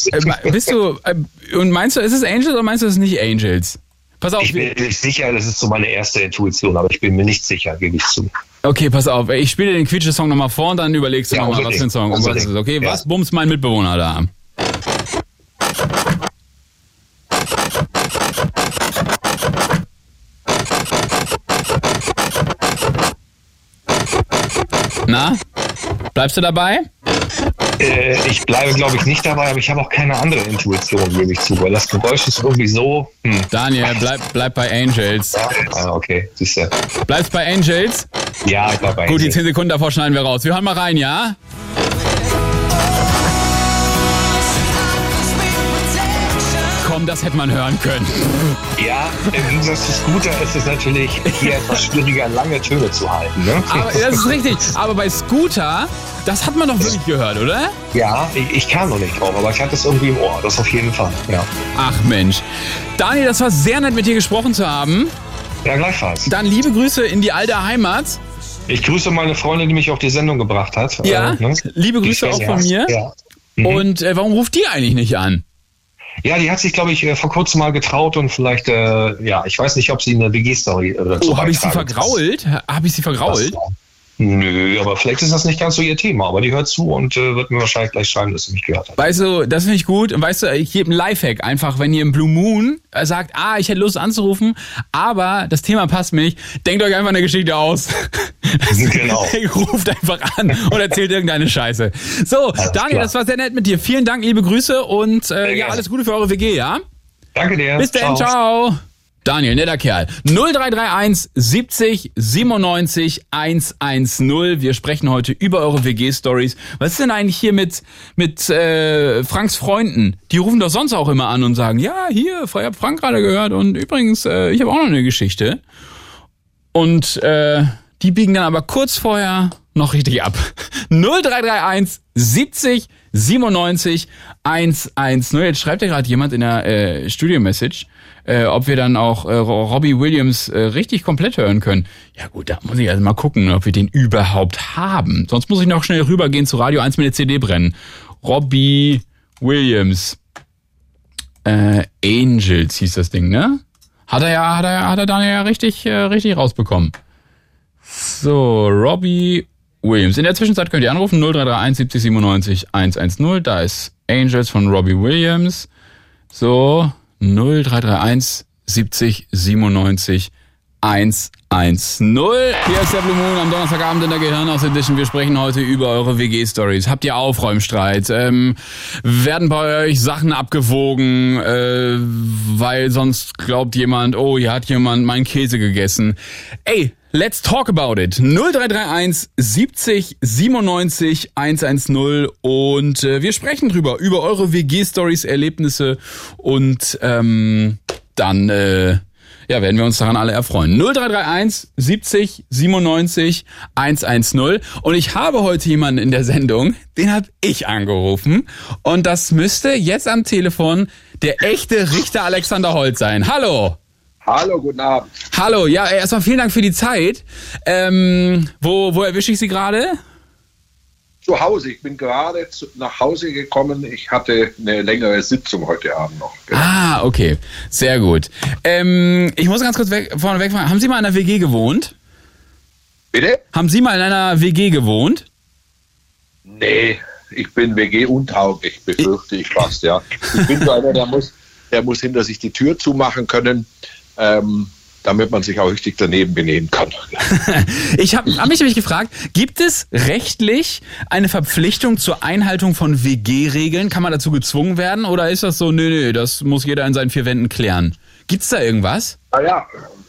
äh, bist du, äh, und meinst du, ist es Angels oder meinst du, es ist nicht Angels? Pass auf. Ich bin nicht sicher, das ist so meine erste Intuition, aber ich bin mir nicht sicher, gebe ich zu. Okay, pass auf. Ich spiele den Quietsche-Song nochmal vor und dann überlegst du Ja, nochmal, was für ein Song. Um was ist. Okay, Ja. was bumst mein Mitbewohner da? Na? Bleibst du dabei? Äh, ich bleibe, glaube ich, nicht dabei, aber ich habe auch keine andere Intuition, gebe ich zu, weil das Geräusch ist irgendwie so. Hm. Daniel, bleib, bleib bei Angels. Ah, okay, siehst du. Bleibst bei Angels? Ja, ich bleibe bei Gut, die Angel. 10 Sekunden davor schneiden wir raus. Wir hören mal rein, ja? Komm, das hätte man hören können. Ja, im Gegensatz zu Scooter ist es natürlich hier etwas schwieriger, lange Töne zu halten. Ne? Aber das ist richtig. Aber bei Scooter, das hat man doch wirklich gehört, oder? Ja, ich, ich kam noch nicht drauf, aber ich hatte es irgendwie im Ohr, das auf jeden Fall. Ja, Ach Mensch. Daniel, das war sehr nett, mit dir gesprochen zu haben. ja gleichfalls. Dann liebe Grüße in die alte Heimat. Ich grüße meine Freundin, die mich auf die Sendung gebracht hat. Ja, Äh, ne? liebe Grüße auch von mir. Ja. Mhm. Und äh, warum ruft die eigentlich nicht an? Ja, die hat sich, glaube ich, äh, vor kurzem mal getraut und vielleicht, äh, ja, ich weiß nicht, ob sie eine WG-Story äh, dazu Oh, habe ich sie beitragen kann. vergrault? Habe ich sie vergrault? Nö, aber vielleicht ist das nicht ganz so ihr Thema. Aber die hört zu und äh, wird mir wahrscheinlich gleich schreiben, dass sie mich gehört hat. Weißt du, das finde ich gut. Und weißt du, ich gebe einen Lifehack. Einfach, wenn ihr im Blue Moon äh, sagt, ah, ich hätte Lust anzurufen, aber das Thema passt mir nicht, denkt euch einfach eine Geschichte aus. *laughs* *laughs* Genau. *laughs* Ruft einfach an und erzählt irgendeine Scheiße. So, Daniel, klar. das war sehr nett mit dir. Vielen Dank, liebe Grüße und äh, ja, alles Gute für eure WG, ja? Danke dir. Bis dann, ciao. Daniel, netter Kerl. 0331 70 97 110. Wir sprechen heute über eure WG-Stories. Was ist denn eigentlich hier mit, mit äh, Franks Freunden? Die rufen doch sonst auch immer an und sagen, ja, hier, ich hab Frank gerade gehört und übrigens, äh, ich habe auch noch eine Geschichte. Und äh, die biegen dann aber kurz vorher noch richtig ab. 0331 70 97 110. Jetzt schreibt ja gerade jemand in der äh, Studio-Message, äh, ob wir dann auch äh, Robbie Williams äh, richtig komplett hören können. Ja gut, da muss ich also mal gucken, ob wir den überhaupt haben. Sonst muss ich noch schnell rübergehen zu Radio 1 mit der CD brennen. Robbie Williams. Äh, Angels hieß das Ding, ne? Hat er ja, hat er, hat er dann ja richtig, äh, richtig rausbekommen. So, Robbie Williams. In der Zwischenzeit könnt ihr anrufen 0331 70 97 110. Da ist Angels von Robbie Williams. So, 0331 70 97 110. Hier ist der Blue Moon am Donnerstagabend in der Gehirnhaus Edition. Wir sprechen heute über eure WG-Stories. Habt ihr Aufräumstreit? Ähm, werden bei euch Sachen abgewogen, äh, weil sonst glaubt jemand, oh, hier hat jemand meinen Käse gegessen. Ey, let's talk about it. 0331 70 97 110 und äh, wir sprechen drüber, über eure WG-Stories, Erlebnisse und ähm, dann äh, ja, werden wir uns daran alle erfreuen. 0331 70 97 110. Und ich habe heute jemanden in der Sendung, den habe ich angerufen. Und das müsste jetzt am Telefon der echte Richter Alexander Holt sein. Hallo. Hallo, guten Abend. Hallo, ja, erstmal vielen Dank für die Zeit. Ähm, wo, wo erwische ich Sie gerade? zu Hause. Ich bin gerade zu, nach Hause gekommen. Ich hatte eine längere Sitzung heute Abend noch. Ah, okay. Sehr gut. Ähm, ich muss ganz kurz weg, vorne fragen. Haben Sie mal in einer WG gewohnt? Bitte? Haben Sie mal in einer WG gewohnt? Nee, ich bin WG-untauglich, befürchte ich fast, ja. Ich bin so einer, der muss, der muss hinter sich die Tür zumachen können. Ähm, damit man sich auch richtig daneben benehmen kann. *laughs* ich habe hab mich nämlich gefragt, gibt es rechtlich eine Verpflichtung zur Einhaltung von WG-Regeln? Kann man dazu gezwungen werden oder ist das so, nee, nee, das muss jeder in seinen vier Wänden klären? Gibt es da irgendwas? Ah ja,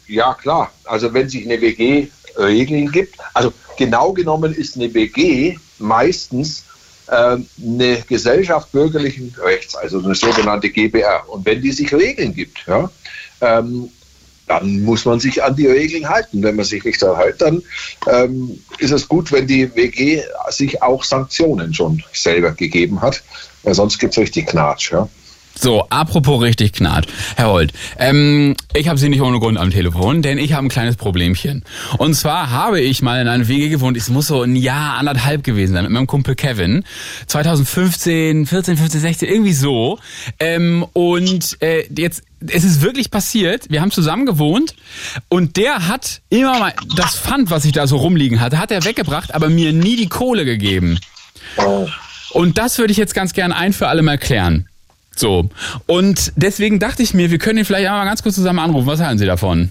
ja klar. Also wenn sich eine WG Regeln gibt, also genau genommen ist eine WG meistens äh, eine Gesellschaft bürgerlichen Rechts, also eine sogenannte GBR. Und wenn die sich Regeln gibt, ja, ähm, dann muss man sich an die Regeln halten. Wenn man sich nicht daran hält, dann ähm, ist es gut, wenn die WG sich auch Sanktionen schon selber gegeben hat. Weil sonst gibt es richtig Knatsch. Ja? So, apropos richtig knarrt. Herr Holt, ähm, ich habe Sie nicht ohne Grund am Telefon, denn ich habe ein kleines Problemchen. Und zwar habe ich mal in einem Wege gewohnt, es muss so ein Jahr, anderthalb gewesen sein, mit meinem Kumpel Kevin. 2015, 14, 15, 16, irgendwie so. Ähm, und äh, jetzt, es ist wirklich passiert, wir haben zusammen gewohnt und der hat immer mal das Pfand, was ich da so rumliegen hatte, hat er weggebracht, aber mir nie die Kohle gegeben. Und das würde ich jetzt ganz gern ein für alle mal klären. So. Und deswegen dachte ich mir, wir können ihn vielleicht einmal ganz kurz zusammen anrufen. Was halten Sie davon?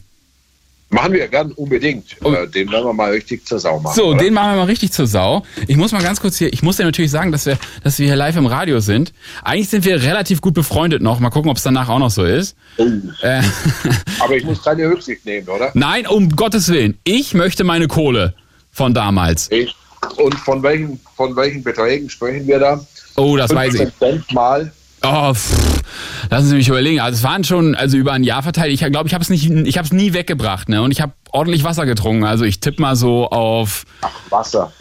Machen wir gern unbedingt. Oh. Den werden wir mal richtig zur Sau machen. So, oder? den machen wir mal richtig zur Sau. Ich muss mal ganz kurz hier, ich muss ja natürlich sagen, dass wir, dass wir hier live im Radio sind. Eigentlich sind wir relativ gut befreundet noch. Mal gucken, ob es danach auch noch so ist. Oh. Äh. *laughs* Aber ich muss keine Rücksicht nehmen, oder? Nein, um Gottes Willen. Ich möchte meine Kohle von damals. Ich. Und von welchen, von welchen Beträgen sprechen wir da? Oh, das weiß ich. Mal Oh, pff, lassen Sie mich überlegen. Also es waren schon also über ein Jahr verteilt. Ich glaube, ich habe es nicht, ich habe es nie weggebracht, ne? Und ich habe ordentlich Wasser getrunken. Also ich tippe mal so auf. Ach, Wasser.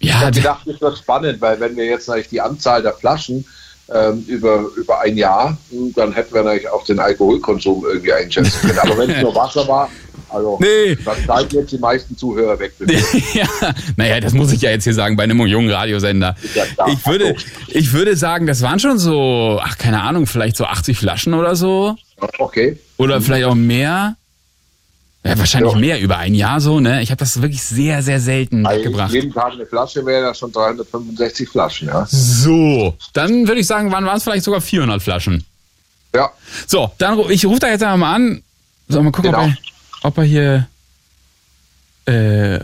Ja. Ich habe gedacht, das wird spannend, weil wenn wir jetzt natürlich die Anzahl der Flaschen ähm, über, über ein Jahr, dann hätten wir natürlich auch den Alkoholkonsum irgendwie einschätzen können. Aber wenn es nur Wasser war, also nee. dann zahlen jetzt die meisten Zuhörer weg. *laughs* ja, naja, das muss ich ja jetzt hier sagen bei einem jungen Radiosender. Ja ich, würde, ich würde sagen, das waren schon so, ach keine Ahnung, vielleicht so 80 Flaschen oder so. Okay. Oder Mhm. vielleicht auch mehr. Ja, wahrscheinlich Ja. mehr, über ein Jahr so, ne? Ich habe das wirklich sehr, sehr selten Also weggebracht. jeden Tag eine Flasche wäre das schon 365 Flaschen, ja. So, dann würde ich sagen, waren es vielleicht sogar 400 Flaschen. Ja, So, dann ich rufe da jetzt einfach mal an. So, mal gucken, Genau. ob, er, ob er hier. Äh,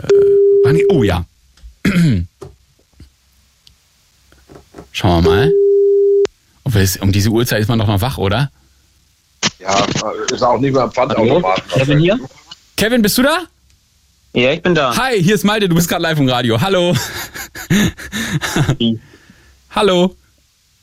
oh ja. *clears throat* Schauen wir mal. Ob es, um diese Uhrzeit ist man doch noch wach, oder? ja, ist auch nicht mehr am Pfandautomaten. Kevin hier? Kevin, bist du da? Ja, ich bin da. Hi, hier ist Malte, du bist gerade live im Radio. Hallo. Hallo.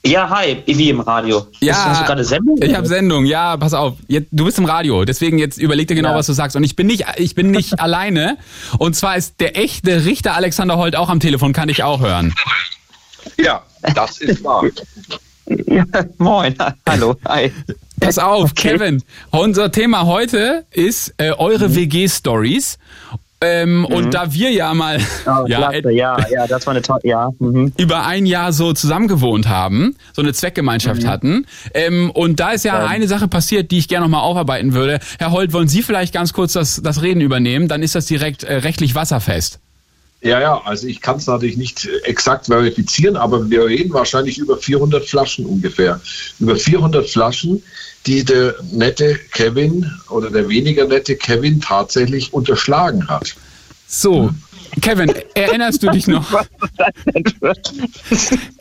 Ja, hi, wie im Radio. Ja, Hast, hast du gerade Sendung? Ich habe Sendung, ja, pass auf. Jetzt, du bist im Radio, deswegen jetzt überleg dir genau, Ja. was du sagst. Und ich bin nicht, ich bin nicht *laughs* alleine. Und zwar ist der echte Richter Alexander Holt auch am Telefon, kann ich auch hören. Ja, das ist wahr. Ja, moin, hallo, hi. Pass auf, Okay. Kevin. Unser Thema heute ist äh, eure Mhm. WG-Stories. Ähm, Und da wir ja mal Oh, *laughs* ja, klasse, ja, ja, das war eine tolle, ja. Mhm. über ein Jahr so zusammen gewohnt haben, so eine Zweckgemeinschaft Mhm. hatten. Ähm, und da ist ja Ja. eine Sache passiert, die ich gerne nochmal aufarbeiten würde. Herr Holt, wollen Sie vielleicht ganz kurz das, das Reden übernehmen? Dann ist das direkt äh, rechtlich wasserfest. Ja, ja, also ich kann es natürlich nicht äh, exakt verifizieren, aber wir reden wahrscheinlich über 400 Flaschen ungefähr. Über 400 Flaschen, die der nette Kevin oder der weniger nette Kevin tatsächlich unterschlagen hat. So, Kevin, erinnerst du dich noch?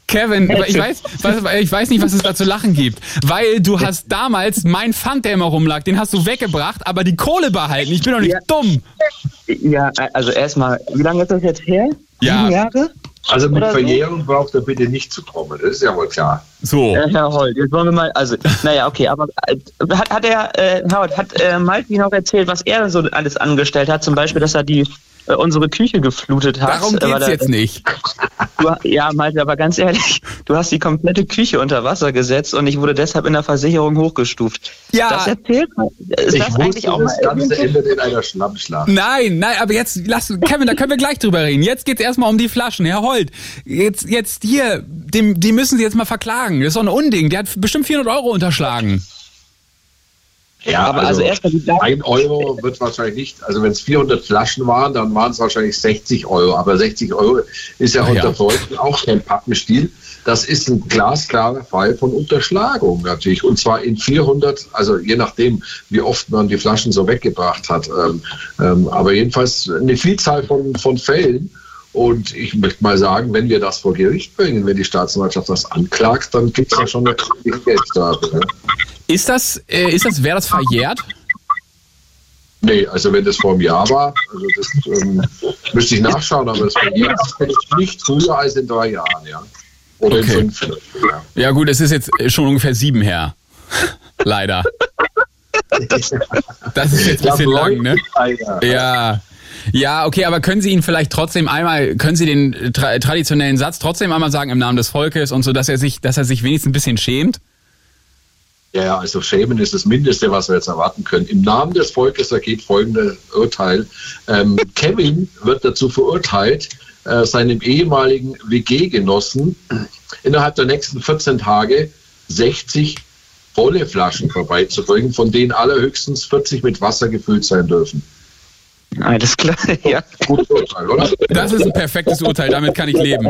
Kevin, aber ich weiß, was- ich weiß nicht, was es da zu lachen gibt. Weil du hast damals mein Pfand, der immer rumlag, den hast du weggebracht, aber die Kohle behalten. Ich bin doch nicht Ja. dumm. Ja, also erstmal, wie lange ist das jetzt her? Ja. Sieben Jahre? Also mit Oder so? Verjährung braucht er bitte nicht zu kommen, das ist ja wohl klar. So. Äh, Herr Holt, jetzt wollen wir mal, also, naja, okay, aber äh, hat, hat er, äh, Herr Holt, hat äh, Malte noch erzählt, was er so alles angestellt hat? Zum Beispiel, dass er die äh, unsere Küche geflutet hat. Darum äh, geht's da- jetzt nicht. *laughs* Du, ja, Malte, aber ganz ehrlich, du hast die komplette Küche unter Wasser gesetzt und ich wurde deshalb in der Versicherung hochgestuft. Ja. Das erzählt Ist Ich das eigentlich auch das mal Ganze endet in einer Schlammschlacht. Nein, nein, aber jetzt lass Kevin, da können wir gleich drüber reden. Jetzt geht's erstmal um die Flaschen. Herr Holt, jetzt jetzt hier, dem die müssen Sie jetzt mal verklagen. Das ist doch ein Unding. Der hat bestimmt 400 Euro unterschlagen. Ja, Aber also erstmal die Daten- ein Euro wird wahrscheinlich nicht, also wenn es 400 Flaschen waren, dann waren es wahrscheinlich 60 Euro. Aber 60 Euro ist ja Ah, ja. unter Freunden auch kein Pappenstiel. Das ist ein glasklarer Fall von Unterschlagung natürlich. Und zwar in 400, also je nachdem, wie oft man die Flaschen so weggebracht hat. Ähm, ähm, aber jedenfalls eine Vielzahl von, von Fällen. Und ich möchte mal sagen, wenn wir das vor Gericht bringen, wenn die Staatsanwaltschaft das anklagt, dann gibt es ja schon eine Geldstrafe. Ne? Ist das, äh, ist das, wäre das verjährt? Nee, also wenn das vor einem Jahr war, also das ähm, müsste ich nachschauen, aber das jetzt nicht früher als in drei Jahren, ja. Oder Okay. in fünf. Ja. Ja gut, es ist jetzt schon ungefähr sieben her. *laughs* Leider. Das ist jetzt ein bisschen lang, ne? Ja. Ja, okay, aber können Sie ihn vielleicht trotzdem einmal, können Sie den tra traditionellen Satz trotzdem einmal sagen im Namen des Volkes und so, dass er sich, dass er sich wenigstens ein bisschen schämt? Ja, also schämen ist das Mindeste, was wir jetzt erwarten können. Im Namen des Volkes ergeht folgendes Urteil. Ähm, *laughs* Kevin wird dazu verurteilt, äh, seinem ehemaligen WG-Genossen innerhalb der nächsten 14 Tage 60 volle Flaschen vorbeizubringen, von denen allerhöchstens 40 mit Wasser gefüllt sein dürfen. Alles klar, *laughs* ja. Gutes Urteil, oder? Das ist ein perfektes Urteil, damit kann ich leben.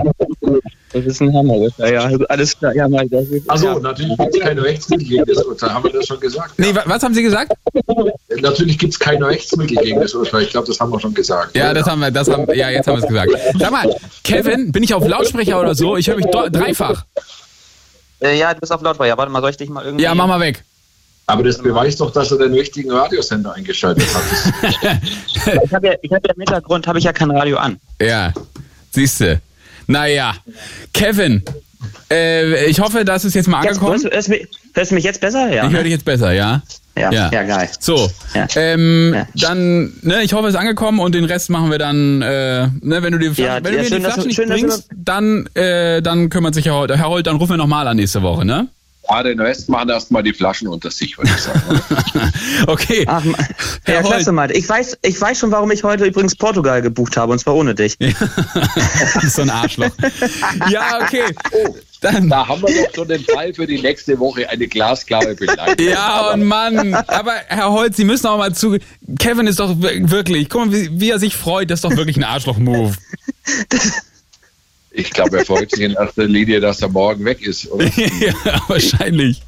Das ist ein Hammer. Ja, ja, alles klar. Ja, ist- Also ja. natürlich gibt es keine Rechtsmittel gegen das Urteil, haben wir das schon gesagt? Nee, wa- was haben Sie gesagt? Natürlich gibt es keine Rechtsmittel gegen das Urteil, ich glaube, das haben wir schon gesagt. Ja, das haben wir, das haben, ja, jetzt haben wir es gesagt. Sag mal, Kevin, bin ich auf Lautsprecher oder so? Ich höre mich dreifach. Äh, ja, du bist auf Lautsprecher. Warte mal, soll ich dich mal irgendwie... Ja, mach mal weg. Aber das beweist doch, dass er den richtigen Radiosender eingeschaltet hat. *laughs* Ich habe ja, ich hab ja im Hintergrund habe ich ja kein Radio an. Ja, siehste. Naja, Kevin, äh, ich hoffe, das ist jetzt mal Jetzt, angekommen. hörst, du, hörst, du mich, hörst du mich jetzt besser? Ja. Ich höre dich jetzt besser, ja? ja, ja, geil. So, Ja. ähm, Ja. dann, ne, ich hoffe, es ist angekommen und den Rest machen wir dann, äh, ne, wenn du die Flaschen, Ja, wenn du ja, mir schön, die dass Flaschen du- nicht schön, dass du- bringst, dann, äh, dann kümmert sich Herr Holt. Herr Holt, dann rufen wir nochmal an nächste Woche, ne? Ja, den Rest machen erstmal die Flaschen unter sich, würde ich sagen. *laughs* Okay. Ach, Herr ja, Holt. klasse, Malte. Ich weiß, ich weiß schon, warum ich heute übrigens Portugal gebucht habe, und zwar ohne dich. *laughs* so ein Arschloch. ja, okay. Dann, Da haben wir doch schon den Fall für die nächste Woche, eine glasklare Begleitung. Ja, und Mann, aber Herr Holz, Sie müssen auch mal zu. Kevin ist doch wir- wirklich, guck mal, wie, wie er sich freut, das ist doch wirklich ein Arschloch-Move. Ich glaube, er freut sich in erster Linie, dass er morgen weg ist. *laughs* Ja, wahrscheinlich.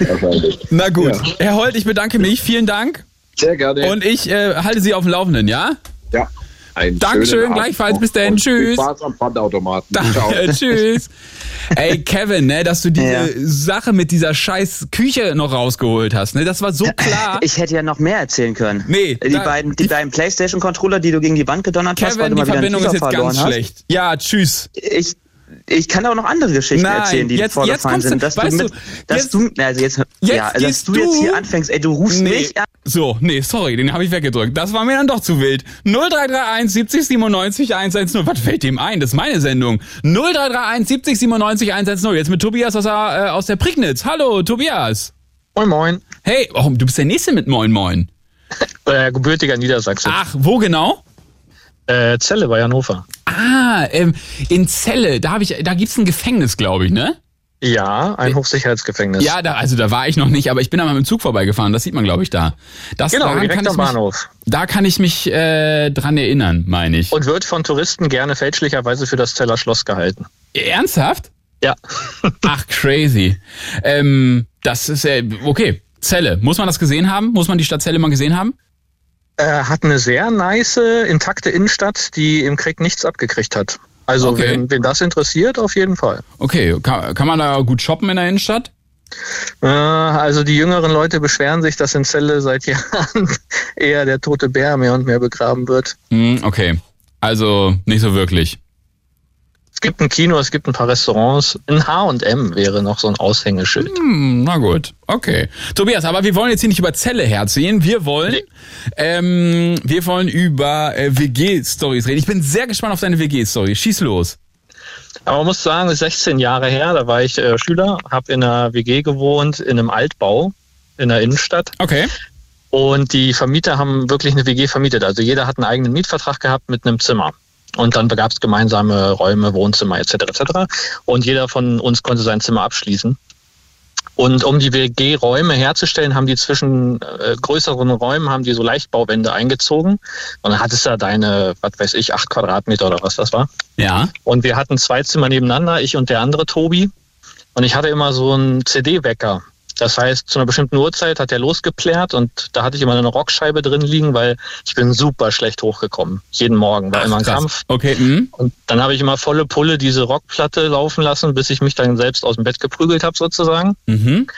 Wahrscheinlich. Na gut, Herr Holt, ich bedanke mich, vielen Dank. Sehr gerne. Und ich äh, halte Sie auf dem Laufenden, ja? ja, einen Dankeschön, gleichfalls. Bis dahin. Tschüss. Spaß am Pfandautomaten. *laughs* Tschüss. Ey, Kevin, ne, dass du diese Ja. Sache mit dieser scheiß Küche noch rausgeholt hast, ne? Das war so klar. Ich hätte ja noch mehr erzählen können. Nee, Die da- beiden, die beiden Playstation-Controller, die du gegen die Wand gedonnert hast, weil Kevin, du die mal wieder einen Verbindung ist jetzt ganz hast. schlecht. Ja, tschüss. Ich, ich kann auch noch andere Geschichten Nein, erzählen, die jetzt- vorgefallen jetzt sind. Dass weißt du, mit, dass jetzt- du, also jetzt, jetzt ja, also dass du jetzt hier anfängst, ey, du rufst Nee. mich an. So, nee, sorry, den habe ich weggedrückt. Das war mir dann doch zu wild. 0331 70 97 110. Was fällt dem ein? Das ist meine Sendung. 0331 70 97 110. Jetzt mit Tobias aus der, äh, aus der Prignitz. Hallo, Tobias. Moin Moin, Hey, oh, du bist der Nächste mit Moin Moin. äh, gebürtiger Niedersachse. Ach, wo genau? Äh, Zelle bei Hannover. Ah, ähm, in Celle, da, hab ich, da gibt's ein Gefängnis, glaube ich, ne? Ja, ein Hochsicherheitsgefängnis. Ja, da, also da war ich noch nicht, aber ich bin da mal mit dem Zug vorbeigefahren. Das sieht man, glaube ich, da. Das, Genau, direkt am mich, Bahnhof. Da kann ich mich äh, dran erinnern, meine ich. Und wird von Touristen gerne fälschlicherweise für das Zeller Schloss gehalten. Ernsthaft? Ja. *laughs* Ach, crazy. Ähm, das ist äh, okay. Celle. Muss man das gesehen haben? Muss man die Stadt Celle mal gesehen haben? Er hat eine sehr nice, intakte Innenstadt, die im Krieg nichts abgekriegt hat. Also Okay. wen, wen das interessiert, auf jeden Fall. Okay, kann, kann man da gut shoppen in der Innenstadt? Äh, also die jüngeren Leute beschweren sich, dass in Celle seit *laughs* Jahren eher der tote Bär mehr und mehr begraben wird. Hm, okay. Also nicht so wirklich. Gibt ein Kino, es gibt ein paar Restaurants. Ein H&M wäre noch so ein Aushängeschild. Hm, na gut, okay. Tobias, aber wir wollen jetzt hier nicht über Zelle herziehen. Wir wollen, ähm, wir wollen über äh, WG-Stories reden. Ich bin sehr gespannt auf deine WG-Story. Schieß los. Aber man muss sagen, 16 Jahre her, da war ich äh, Schüler, habe in einer WG gewohnt, in einem Altbau in der Innenstadt. Okay. Und die Vermieter haben wirklich eine WG vermietet. Also jeder hat einen eigenen Mietvertrag gehabt mit einem Zimmer. Und dann gab es gemeinsame Räume, Wohnzimmer etc. etc. Und jeder von uns konnte sein Zimmer abschließen. Und um die WG-Räume herzustellen, haben die zwischen äh, größeren Räumen haben die so Leichtbauwände eingezogen. Und dann hattest du da deine, was weiß ich, acht Quadratmeter oder was das war. Ja. Und wir hatten zwei Zimmer nebeneinander, ich und der andere Tobi. Und ich hatte immer so einen CD-Wecker. Das heißt, zu einer bestimmten Uhrzeit hat er losgeplärt und da hatte ich immer eine Rockscheibe drin liegen, weil ich bin super schlecht hochgekommen. Jeden Morgen war Ach, immer ein krass. Kampf. Okay. Mhm. Und dann habe ich immer volle Pulle diese Rockplatte laufen lassen, bis ich mich dann selbst aus dem Bett geprügelt habe sozusagen. Mhm.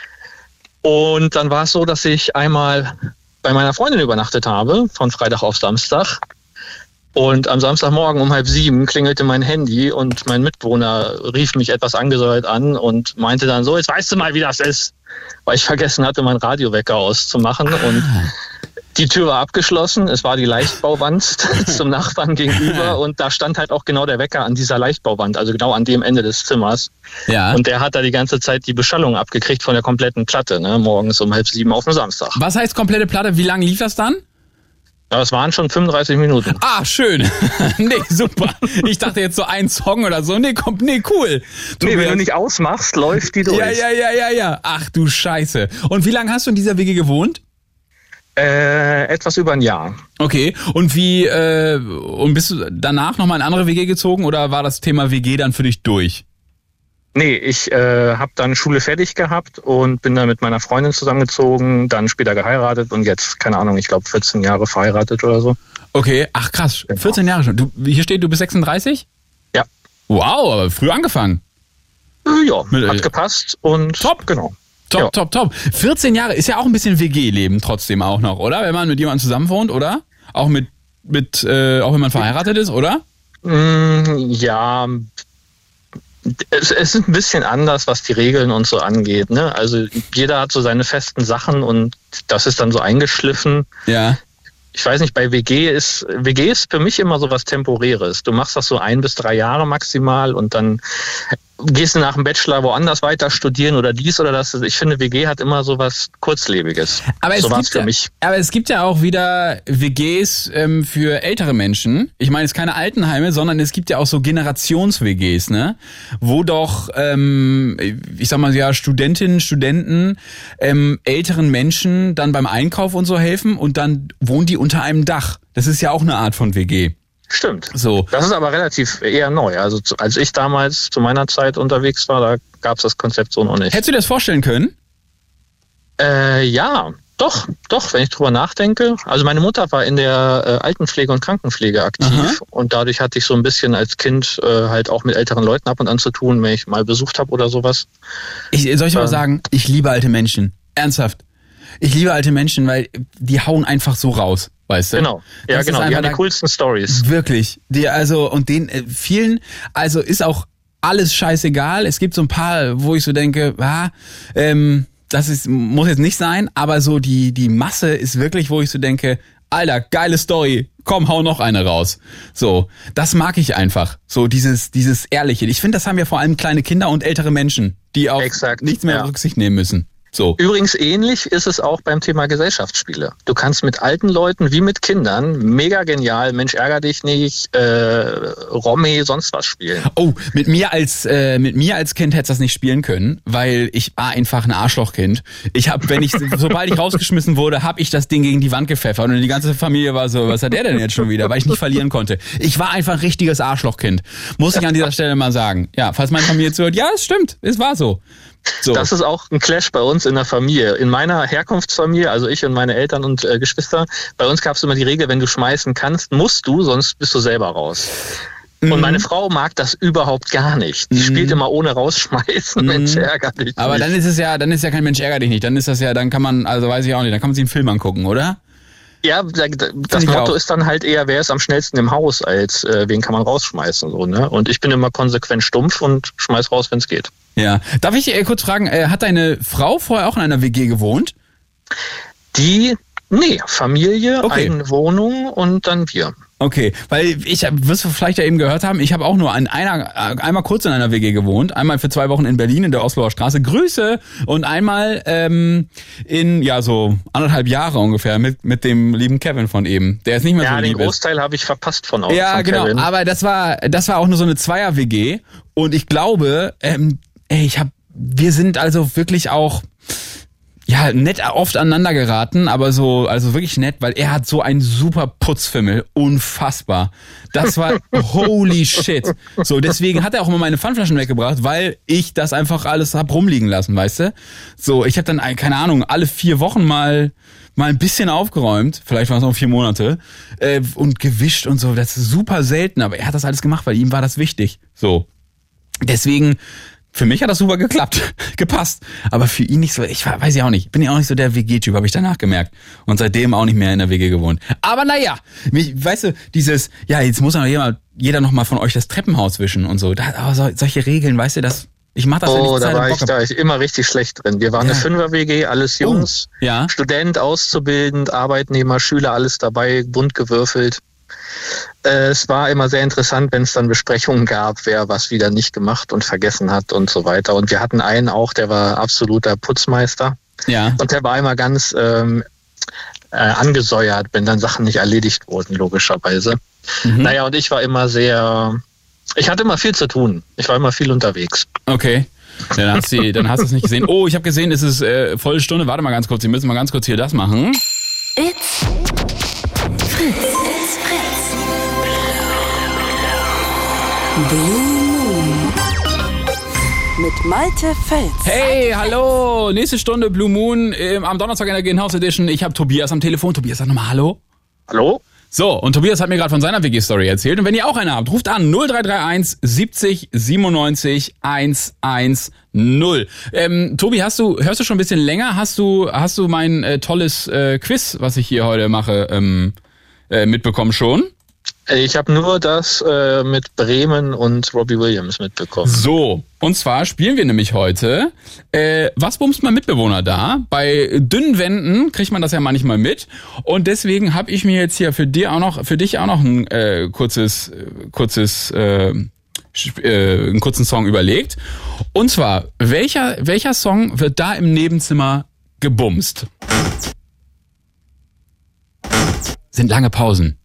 Und dann war es so, dass ich einmal bei meiner Freundin übernachtet habe, von Freitag auf Samstag. Und am Samstagmorgen um halb sieben klingelte mein Handy und mein Mitbewohner rief mich etwas angesäuert an und meinte dann so, jetzt weißt du mal, wie das ist. Weil ich vergessen hatte, meinen Radiowecker auszumachen und die Tür war abgeschlossen. Es war die Leichtbauwand *laughs* zum Nachbarn gegenüber und da stand halt auch genau der Wecker an dieser Leichtbauwand, also genau an dem Ende des Zimmers. Ja. Und der hat da die ganze Zeit die Beschallung abgekriegt von der kompletten Platte, ne? morgens um halb sieben auf dem Samstag. Was heißt komplette Platte? Wie lange lief das dann? Ja, das waren schon 35 Minuten. Ah, schön. *laughs* nee, super. Ich dachte jetzt so ein Song oder so. Nee, kommt, nee, cool. Nee, wenn du nicht ausmachst, läuft die durch. Ja, ja, ja, ja, ja. Ach du Scheiße. Und wie lange hast du in dieser WG gewohnt? Äh, etwas über ein Jahr. Okay. Und wie, äh, und bist du danach nochmal in eine andere WG gezogen oder war das Thema WG dann für dich durch? Nee, ich äh, habe dann Schule fertig gehabt und bin dann mit meiner Freundin zusammengezogen, dann später geheiratet und jetzt, keine Ahnung, ich glaube 14 Jahre verheiratet oder so. Okay. Ach krass. 14 Jahre schon. Du, hier steht, du bist 36? Ja. Wow, aber früh angefangen. Äh, ja, Mit- hat gepasst und Top. genau. Top, Ja. top, top. 14 Jahre ist ja auch ein bisschen WG-Leben trotzdem auch noch, oder? Wenn man mit jemandem zusammen wohnt, oder? Auch mit, mit, äh, auch wenn man verheiratet ist, oder? Mm, ja, es, es ist ein bisschen anders, was die Regeln und so angeht. Ne? Also jeder hat so seine festen Sachen und das ist dann so eingeschliffen. Ja. Ich weiß nicht, bei WG ist WG ist für mich immer so was Temporäres. Du machst das so ein bis drei Jahre maximal und dann gehst du nach dem Bachelor woanders weiter studieren oder dies oder das. Ich finde, WG hat immer so was Kurzlebiges. Aber es, so gibt ja, aber es gibt ja auch wieder WGs ähm, für ältere Menschen. Ich meine, es ist keine Altenheime, sondern es gibt ja auch so Generations-WGs, ne? Wo doch, ähm, ich sag mal ja, Studentinnen, Studenten ähm, älteren Menschen dann beim Einkauf und so helfen und dann wohnen die unter einem Dach. Das ist ja auch eine Art von WG. Stimmt. So. Das ist aber relativ eher neu. Also als ich damals zu meiner Zeit unterwegs war, da gab es das Konzept so noch nicht. Hättest du dir das vorstellen können? Äh, ja, doch, doch, wenn ich drüber nachdenke. Also meine Mutter war in der äh, Altenpflege und Krankenpflege aktiv Aha. und dadurch hatte ich so ein bisschen als Kind äh, halt auch mit älteren Leuten ab und an zu tun, wenn ich mal besucht habe oder sowas. Ich, soll ich mal Ähm. sagen, ich liebe alte Menschen. Ernsthaft. Ich liebe alte Menschen, weil die hauen einfach so raus, weißt du? Genau. Ja, Das genau. Die haben die coolsten Stories. Wirklich. Die, also, und den äh, vielen, also ist auch alles scheißegal. Es gibt so ein paar, wo ich so denke, ah, ähm, das ist, muss jetzt nicht sein, aber so die, die Masse ist wirklich, wo ich so denke, Alter, geile Story. Komm, hau noch eine raus. So, das mag ich einfach. So dieses, dieses Ehrliche. Ich finde, das haben ja vor allem kleine Kinder und ältere Menschen, die auf Exakt, nichts mehr ja. Rücksicht nehmen müssen. So. Übrigens ähnlich ist es auch beim Thema Gesellschaftsspiele. Du kannst mit alten Leuten wie mit Kindern mega genial, Mensch ärger dich nicht, äh, Romme, sonst was spielen. Oh, mit mir als äh, mit mir als Kind hätte das nicht spielen können, weil ich war einfach ein Arschlochkind. Ich habe, wenn ich *laughs* sobald ich rausgeschmissen wurde, habe ich das Ding gegen die Wand gepfeffert und die ganze Familie war so, was hat der denn jetzt schon wieder, weil ich nicht verlieren konnte. Ich war einfach ein richtiges Arschlochkind. Muss ich an dieser Stelle mal sagen. Ja, falls meine Familie zuhört, ja, es stimmt, es war so. So. Das ist auch ein Clash bei uns in der Familie. In meiner Herkunftsfamilie, also ich und meine Eltern und äh, Geschwister, bei uns gab es immer die Regel, wenn du schmeißen kannst, musst du, sonst bist du selber raus. Mhm. Und meine Frau mag das überhaupt gar nicht. Die spielt immer ohne rausschmeißen. Mensch, ärger dich Mhm. Aber nicht. dann ist es ja, dann ist ja kein Mensch ärger dich nicht. Dann ist das ja, dann kann man, also weiß ich auch nicht, dann kann man sich einen Film angucken, oder? Ja, da- da- das Motto auch. ist dann halt eher, wer ist am schnellsten im Haus, als äh, wen kann man rausschmeißen. So, ne? Und ich bin immer konsequent stumpf und schmeiß raus, wenn es geht. Ja. Darf ich äh, kurz fragen, äh, hat deine Frau vorher auch in einer WG gewohnt? Die, nee, Familie, Okay. eigene Wohnung und dann wir. Okay, weil ich, wirst du vielleicht ja eben gehört haben, ich habe auch nur an einer, äh, einmal kurz in einer WG gewohnt, einmal für zwei Wochen in Berlin in der Osloer Straße, Grüße, und einmal ähm, in, ja, so anderthalb Jahre ungefähr mit, mit dem lieben Kevin von eben. Der ist nicht mehr Ja, so den lieb ist. Großteil habe ich verpasst von außen. Ja, von genau. Kevin. Aber das war, das war auch nur so eine Zweier-WG. Und ich glaube, ähm, ey, ich hab, wir sind also wirklich auch, ja, nett oft aneinander geraten, aber so, also wirklich nett, weil er hat so einen super Putzfimmel. Unfassbar. Das war *laughs* holy shit. So, deswegen hat er auch immer meine Pfandflaschen weggebracht, weil ich das einfach alles hab rumliegen lassen, weißt du? So, ich habe dann, keine Ahnung, alle vier Wochen mal mal ein bisschen aufgeräumt, vielleicht waren es auch vier Monate, äh, und gewischt und so. Das ist super selten, aber er hat das alles gemacht, weil ihm war das wichtig. So. Deswegen, für mich hat das super geklappt, *laughs* gepasst. Aber für ihn nicht so, ich weiß ja auch nicht, bin ja auch nicht so der WG-Typ, habe ich danach gemerkt. Und seitdem auch nicht mehr in der WG gewohnt. Aber naja, mich, weißt du, dieses, ja, jetzt muss noch jeder, jeder noch mal von euch das Treppenhaus wischen und so. Da, aber so, solche Regeln, weißt du, das, ich mach das Oh, da war ich, da ich immer richtig schlecht drin. Wir waren Ja. eine Fünfer-WG, alles Jungs. Ja. Student, Auszubildend, Arbeitnehmer, Schüler, alles dabei, bunt gewürfelt. Äh, Es war immer sehr interessant, wenn es dann Besprechungen gab, wer was wieder nicht gemacht und vergessen hat und so weiter. Und wir hatten einen auch, der war absoluter Putzmeister. Ja. Und der war immer ganz ähm, äh, angesäuert, wenn dann Sachen nicht erledigt wurden, logischerweise. Mhm. Naja, und ich war immer sehr, ich hatte immer viel zu tun. Ich war immer viel unterwegs. Okay. Dann hast du, dann hast du es nicht gesehen. Oh, ich habe gesehen, es ist äh, volle Stunde. Warte mal ganz kurz, wir müssen mal ganz kurz hier das machen. It's Mit Malte Fels. Hey, hallo, nächste Stunde Blue Moon ähm, am Donnerstag in der Greenhouse Edition. Ich habe Tobias am Telefon. Tobias, sag nochmal Hallo. Hallo? So, und Tobias hat mir gerade von seiner WG-Story erzählt. Und wenn ihr auch eine habt, ruft an 0331 70 97 110. Ähm, Tobi, hast du, hörst du schon ein bisschen länger? Hast du, hast du mein äh, tolles äh, Quiz, was ich hier heute mache, ähm, äh, mitbekommen schon? Ich habe nur das äh, mit Bremen und Robbie Williams mitbekommen. So, und zwar spielen wir nämlich heute, äh, was bumst mein Mitbewohner da? Bei dünnen Wänden kriegt man das ja manchmal mit. Und deswegen habe ich mir jetzt hier für dir auch noch, für dich auch noch ein äh, kurzes, kurzes, äh, äh, einen kurzen Song überlegt. Und zwar, welcher, welcher Song wird da im Nebenzimmer gebumst? Sind lange Pausen.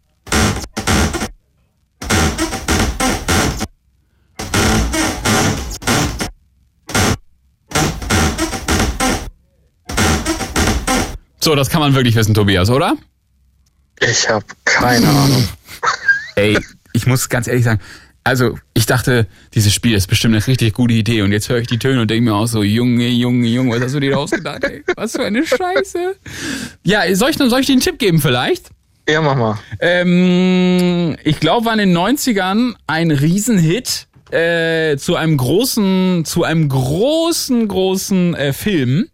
So, das kann man wirklich wissen, Tobias, oder? Ich habe keine Ahnung. *laughs* Ey, ich muss ganz ehrlich sagen, also ich dachte, dieses Spiel ist bestimmt eine richtig gute Idee und jetzt höre ich die Töne und denke mir auch so, Junge, Junge, Junge, was hast du dir da ausgedacht, ey? Was für eine Scheiße. Ja, soll ich, soll ich dir einen Tipp geben vielleicht? Ja, mach mal. Ähm, ich glaube, war in den 90ern ein Riesenhit äh, zu einem großen, zu einem großen, großen äh, Film,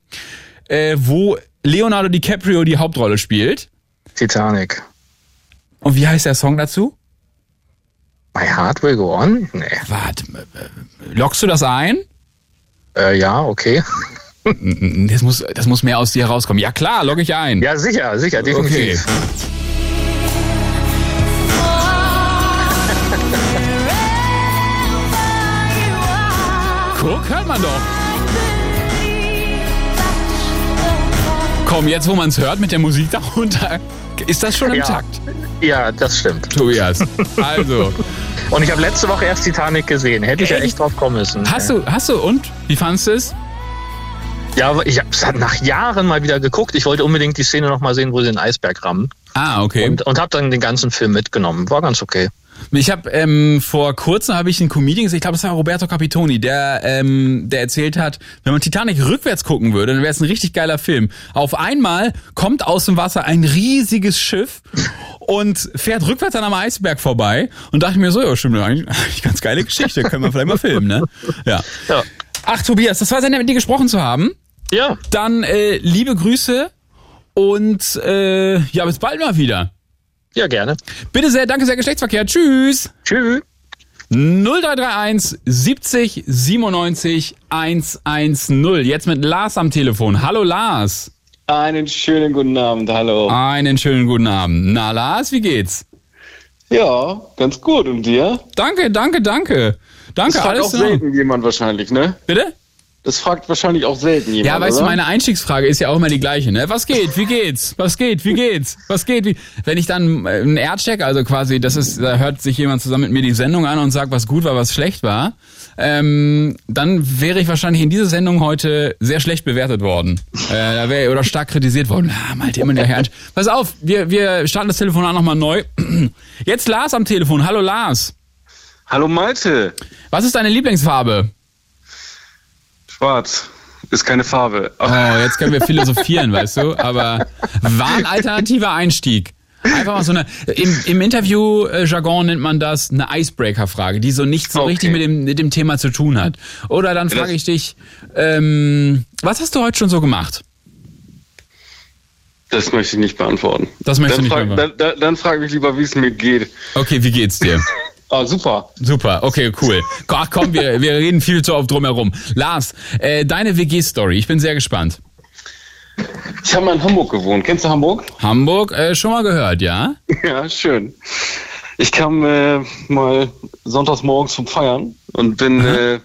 äh, wo Leonardo DiCaprio die Hauptrolle spielt. Titanic. Und wie heißt der Song dazu? My Heart Will Go On? Nee. Warte, äh, lockst du das ein? Äh, ja, okay. *laughs* Das muss, das muss mehr aus dir rauskommen. Ja klar, logge ich ein. Ja, sicher, sicher, okay. definitiv. Guck, hört man doch. Komm, jetzt wo man es hört mit der Musik darunter, ist das schon im Ja. Takt. Ja, das stimmt. Tobias, also, *laughs* Und ich habe letzte Woche erst Titanic gesehen. Hätte ich ja echt drauf kommen müssen. hast du, hast du und? Wie fandest du es? Ja, ich habe nach Jahren mal wieder geguckt. Ich wollte unbedingt die Szene noch mal sehen, wo sie den Eisberg rammen. Ah, okay. Und, und habe dann den ganzen Film mitgenommen. War ganz okay. Ich habe ähm, vor kurzem habe ich einen Comedian gesehen, ich glaube, das war Roberto Capitoni, der ähm, der erzählt hat, wenn man Titanic rückwärts gucken würde, dann wäre es ein richtig geiler Film. Auf einmal kommt aus dem Wasser ein riesiges Schiff und fährt rückwärts an einem Eisberg vorbei und dachte mir so, ja, stimmt, eigentlich, eigentlich ganz geile Geschichte, können wir vielleicht mal filmen, ne? Ja. Ja. Ach Tobias, das war sehr nett mit dir gesprochen zu haben. Ja. Dann äh, liebe Grüße Und äh, ja, bis bald mal wieder. Ja, gerne. Bitte sehr, danke sehr, Geschlechtsverkehr. Tschüss. Tschüss. 0331 70 97 110. Jetzt mit Lars am Telefon. Hallo Lars. Einen schönen guten Abend, hallo. Einen schönen guten Abend. Na Lars, wie geht's? Ja, ganz gut. Und dir? Danke, danke, danke. Danke, das alles auch selten jemand wahrscheinlich, ne? Bitte? Das fragt wahrscheinlich auch selten jemand. Ja, weißt oder? du, meine Einstiegsfrage ist ja auch immer die gleiche, ne? Was geht? Wie geht's? Was geht? Wie geht's? Was geht? Wie? Wenn ich dann äh, einen Aircheck, also quasi, das ist, da hört sich jemand zusammen mit mir die Sendung an und sagt, was gut war, was schlecht war, ähm, dann wäre ich wahrscheinlich in dieser Sendung heute sehr schlecht bewertet worden. Äh, da wäre oder stark kritisiert worden. Ah, Malte, immer der Herr. Pass auf, wir, wir starten das Telefon nochmal neu. Jetzt Lars am Telefon. Hallo Lars. Hallo Malte. Was ist deine Lieblingsfarbe? Schwarz. Ist keine Farbe. Oh, jetzt können wir philosophieren, *laughs* weißt du? Aber war ein alternativer Einstieg. Einfach mal so eine, im, im Interview-Jargon nennt man das eine Icebreaker-Frage, die so nicht so Okay. richtig mit dem, mit dem Thema zu tun hat. Oder dann frage ich dich, ähm, was hast du heute schon so gemacht? Das möchte ich nicht beantworten. Das dann du nicht beantworten. Dann, dann, dann frag mich lieber, wie es mir geht. Okay, wie geht's dir? *laughs* Ah, super. Super, okay, cool. Ach komm, wir, wir reden viel zu oft drumherum. Lars, äh, deine WG-Story, ich bin sehr gespannt. Ich habe mal in Hamburg gewohnt. Kennst du Hamburg? Hamburg, äh, schon mal gehört, ja? *laughs* Ja, schön. Ich kam äh, mal sonntags morgens vom Feiern und bin äh,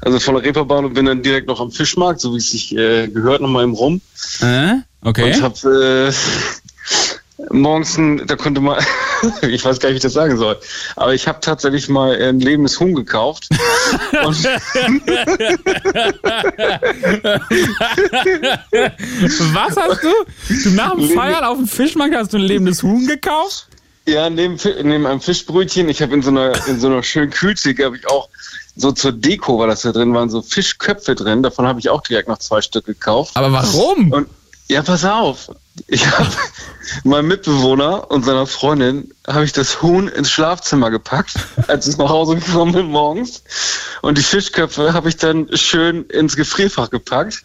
also von der Reeperbahn und bin dann direkt noch am Fischmarkt, so wie es sich äh, gehört, nochmal im Rum. Äh? Okay. Und hab äh, *laughs* morgens, da konnte man, *laughs* *laughs* ich weiß gar nicht, wie ich das sagen soll, aber ich habe tatsächlich mal ein lebendes Huhn gekauft. *laughs* Was hast du? Du nach dem Feiern auf dem Fischmarkt hast du ein lebendes Huhn gekauft? Ja, neben, neben einem Fischbrötchen, ich habe in so einer in so einer schönen Kühltheke habe ich auch so zur Deko war das da drin, waren so Fischköpfe drin. Davon habe ich auch direkt noch zwei Stück gekauft. Aber warum? Und ja, pass auf. Ich habe *laughs* meinem Mitbewohner und seiner Freundin habe ich das Huhn ins Schlafzimmer gepackt, *laughs* als ich nach Hause gekommen bin morgens. Und die Fischköpfe habe ich dann schön ins Gefrierfach gepackt.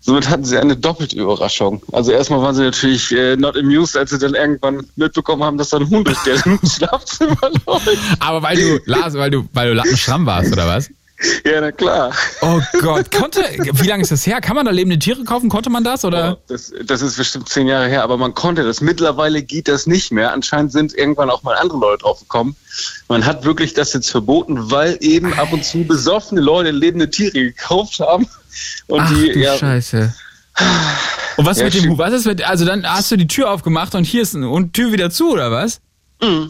Somit hatten sie eine doppelte Überraschung. Also erstmal waren sie natürlich äh, not amused, als sie dann irgendwann mitbekommen haben, dass da ein Huhn durch deren *laughs* Schlafzimmer läuft. Aber weil du, Lars, weil du, weil du Lattenschramm warst, oder was? Ja, na klar. Oh Gott, konnte, wie lange ist das her? Kann man da lebende Tiere kaufen? Konnte man das, oder? Das, das ist bestimmt zehn Jahre her, aber man konnte das. Mittlerweile geht das nicht mehr. Anscheinend sind irgendwann auch mal andere Leute drauf gekommen. Man hat wirklich das jetzt verboten, weil eben ab und zu besoffene Leute lebende Tiere gekauft haben. Und Ach die, du ja, Scheiße. Und was Ja, mit dem. Huhn? Was ist mit, also dann hast du die Tür aufgemacht und hier ist und Tür wieder zu, oder was? Mhm.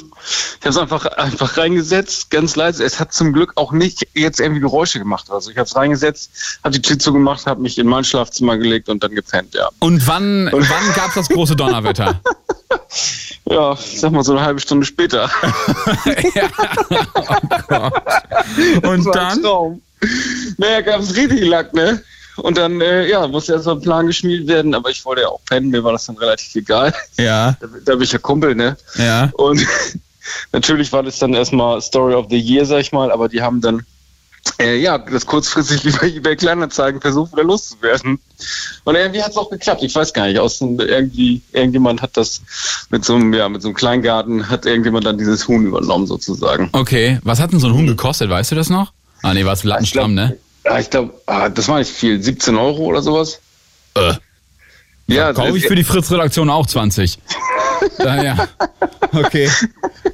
Ich habe es einfach, einfach reingesetzt, ganz leise. Es hat zum Glück auch nicht jetzt irgendwie Geräusche gemacht. Also ich habe es reingesetzt, habe die Tür zugemacht, habe mich in mein Schlafzimmer gelegt und dann gepennt, ja. Und wann, *laughs* wann gab's das große Donnerwetter? *laughs* Ja, ich sag mal so eine halbe Stunde später. *laughs* Und Das war ein dann? Naja, gab es richtig Lack, ne? Und dann, äh, ja, musste erst mal ein Plan geschmiedet werden, aber ich wollte ja auch pennen, mir war das dann relativ egal. Ja, Da, da bin ich ja Kumpel, ne? ja. Und *laughs* natürlich war das dann erstmal Story of the Year, sag ich mal, aber die haben dann, äh, ja, das kurzfristig *laughs* über eBay Kleinanzeigen versucht, wieder loszuwerden. Und irgendwie hat es auch geklappt, ich weiß gar nicht, aus irgendwie, irgendjemand hat das mit so einem, ja, mit so einem Kleingarten, hat irgendjemand dann dieses Huhn übernommen, sozusagen. Okay, was hat denn so ein Huhn gekostet, weißt du das noch? Ah, nee, war es Lattenstramm, ne? Ich glaube, ah, das war nicht viel, 17 Euro oder sowas. Äh. Ja, Kaufe ich das- für die Fritz-Redaktion auch 20. ja, ja. Okay.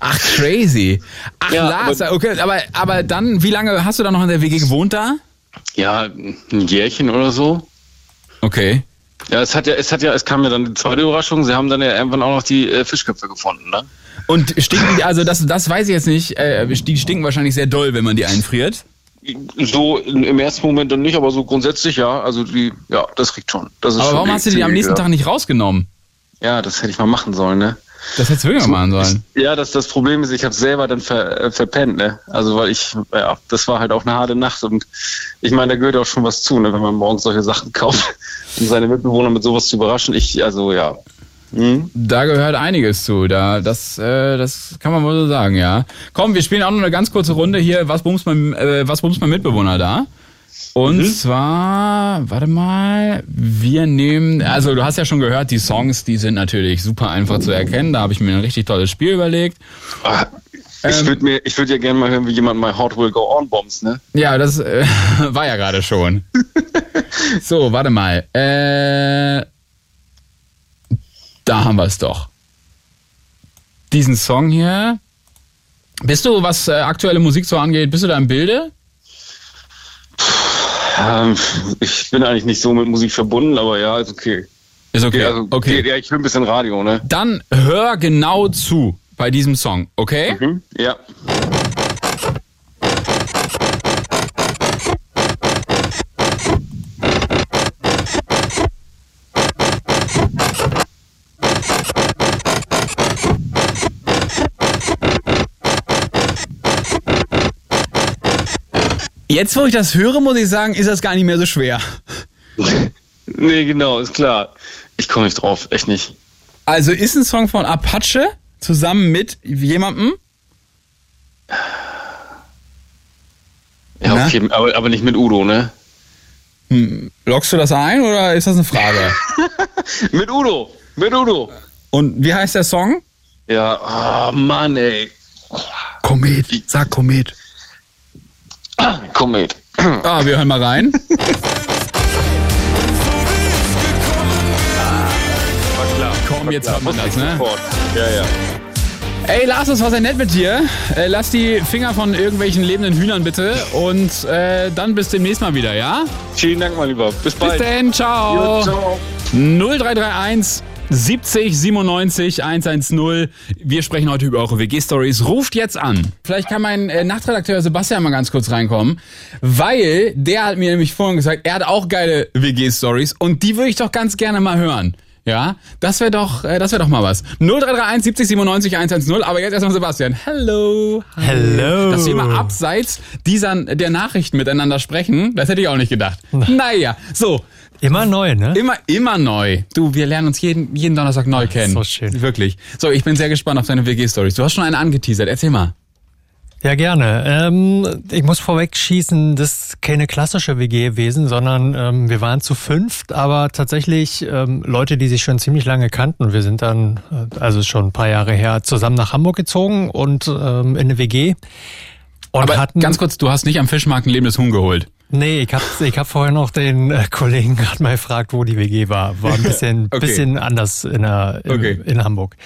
Ach, crazy. Ach, Ja, Lars, aber- okay, aber, aber dann, wie lange hast du da noch in der WG gewohnt da? ja, ein Jährchen oder so. Okay. Ja, es hat ja, es hat ja, es kam ja dann die zweite Überraschung. Sie haben dann ja irgendwann auch noch die äh, Fischköpfe gefunden, ne? Und stinken die, also das, das weiß ich jetzt nicht, äh, die stinken wahrscheinlich sehr doll, wenn man die einfriert. So im ersten Moment dann nicht, aber so grundsätzlich ja. Also die, ja, das riecht schon. Das ist Aber schon warum hast du die am nächsten ja. Tag nicht rausgenommen? Ja, das hätte ich mal machen sollen, ne? Das hättest du wirklich mal machen sollen. Ja, das, das Problem ist, ich habe selber dann ver, äh, verpennt, ne? Also weil ich, ja, das war halt auch eine harte Nacht und ich meine, da gehört auch schon was zu, ne, wenn man morgens solche Sachen kauft, *laughs* um seine Mitbewohner mit sowas zu überraschen. Ich, also ja. Hm? Da gehört einiges zu. Da, das, äh, das kann man wohl so sagen, ja. Komm, wir spielen auch noch eine ganz kurze Runde hier. Was bumst mein, äh, was bumst mein Mitbewohner da? Und Mhm. zwar, warte mal, wir nehmen, also du hast ja schon gehört, die Songs, die sind natürlich super einfach zu erkennen. Da habe ich mir ein richtig tolles Spiel überlegt. Ah, Ich würde mir, ich würde ja gerne mal hören, wie jemand My Heart Will Go On bombs, ne? Ja, das äh, *laughs* war ja gerade schon. *laughs* so, warte mal. Äh, da haben wir es doch. Diesen Song hier. Bist du, was äh, aktuelle Musik so angeht, bist du da im Bilde? Ähm, ich bin eigentlich nicht so mit Musik verbunden, aber ja, ist okay. Ist okay. Ja, also, okay. Ja, ich höre ein bisschen Radio, ne? Dann hör genau zu bei diesem Song, okay? Mhm. Ja. Jetzt, wo ich das höre, muss ich sagen, ist das gar nicht mehr so schwer. *laughs* Nee, genau, ist klar. Ich komme nicht drauf, echt nicht. Also ist ein Song von Apache zusammen mit jemandem? Ja, okay, aber, aber nicht mit Udo, ne? Hm, lockst du das ein oder ist das eine Frage? *laughs* mit Udo, mit Udo. Und wie heißt der Song? Ja, ah, Mann, ey. Komet, sag Komet. Ah, Komet. Ah, wir hören mal rein. Komm, jetzt haben wir das, ne? Ja, ja. Ey, Lars, das war sehr nett mit dir. Äh, lass die Finger von irgendwelchen lebenden Hühnern bitte. Und äh, dann bis demnächst mal wieder, ja? Vielen Dank, mein Lieber. Bis Bis bald. denn, ciao. Jo, ciao. 0331 70 97 110. Wir sprechen heute über eure WG-Stories. Ruft jetzt an. Vielleicht kann mein äh, Nachtredakteur Sebastian mal ganz kurz reinkommen, weil der hat mir nämlich vorhin gesagt, er hat auch geile WG-Stories und die würde ich doch ganz gerne mal hören. Ja, das wäre doch, äh, das wäre doch mal was. 0331 70 97 110. Aber jetzt erstmal Sebastian. Hello. Hello. Dass wir mal abseits dieser der Nachrichten miteinander sprechen, das hätte ich auch nicht gedacht. Naja, so. Immer neu, ne? Immer, immer neu. Du, wir lernen uns jeden, jeden Donnerstag neu kennen. so schön. Wirklich. So, ich bin sehr gespannt auf deine WG-Stories. Du hast schon eine angeteasert. Erzähl mal. Ja, gerne. Ähm, ich muss vorweg schießen, das ist keine klassische WG gewesen, sondern ähm, wir waren zu fünft, aber tatsächlich ähm, Leute, die sich schon ziemlich lange kannten. Wir sind dann, äh, also schon ein paar Jahre her, zusammen nach Hamburg gezogen und ähm, in eine WG. Und Aber hatten, ganz kurz, du hast nicht am Fischmarkt ein lebendes Huhn geholt. Nee, ich habe ich hab vorher noch den äh, Kollegen gerade mal gefragt, wo die WG war. War ein *laughs* bisschen, Okay. bisschen anders in, der, in, Okay. in Hamburg.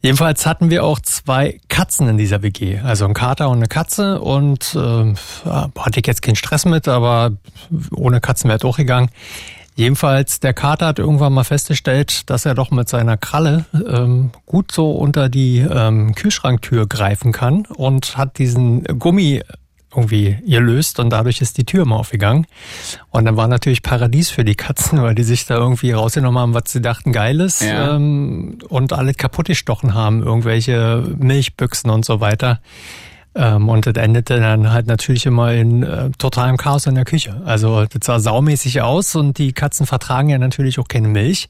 Jedenfalls hatten wir auch zwei Katzen in dieser WG. Also ein Kater und eine Katze. Und ja, hatte ich jetzt keinen Stress mit, aber ohne Katzen wäre es auch gegangen. Jedenfalls, der Kater hat irgendwann mal festgestellt, dass er doch mit seiner Kralle ähm, gut so unter die ähm, Kühlschranktür greifen kann und hat diesen Gummi irgendwie gelöst und dadurch ist die Tür immer aufgegangen. Und dann war natürlich Paradies für die Katzen, weil die sich da irgendwie rausgenommen haben, was sie dachten geil ist Ja. ähm, und alles kaputt gestochen haben, irgendwelche Milchbüchsen und so weiter. Ähm, und das endete dann halt natürlich immer in äh, totalem Chaos in der Küche. Also das sah saumäßig aus und die Katzen vertragen ja natürlich auch keine Milch.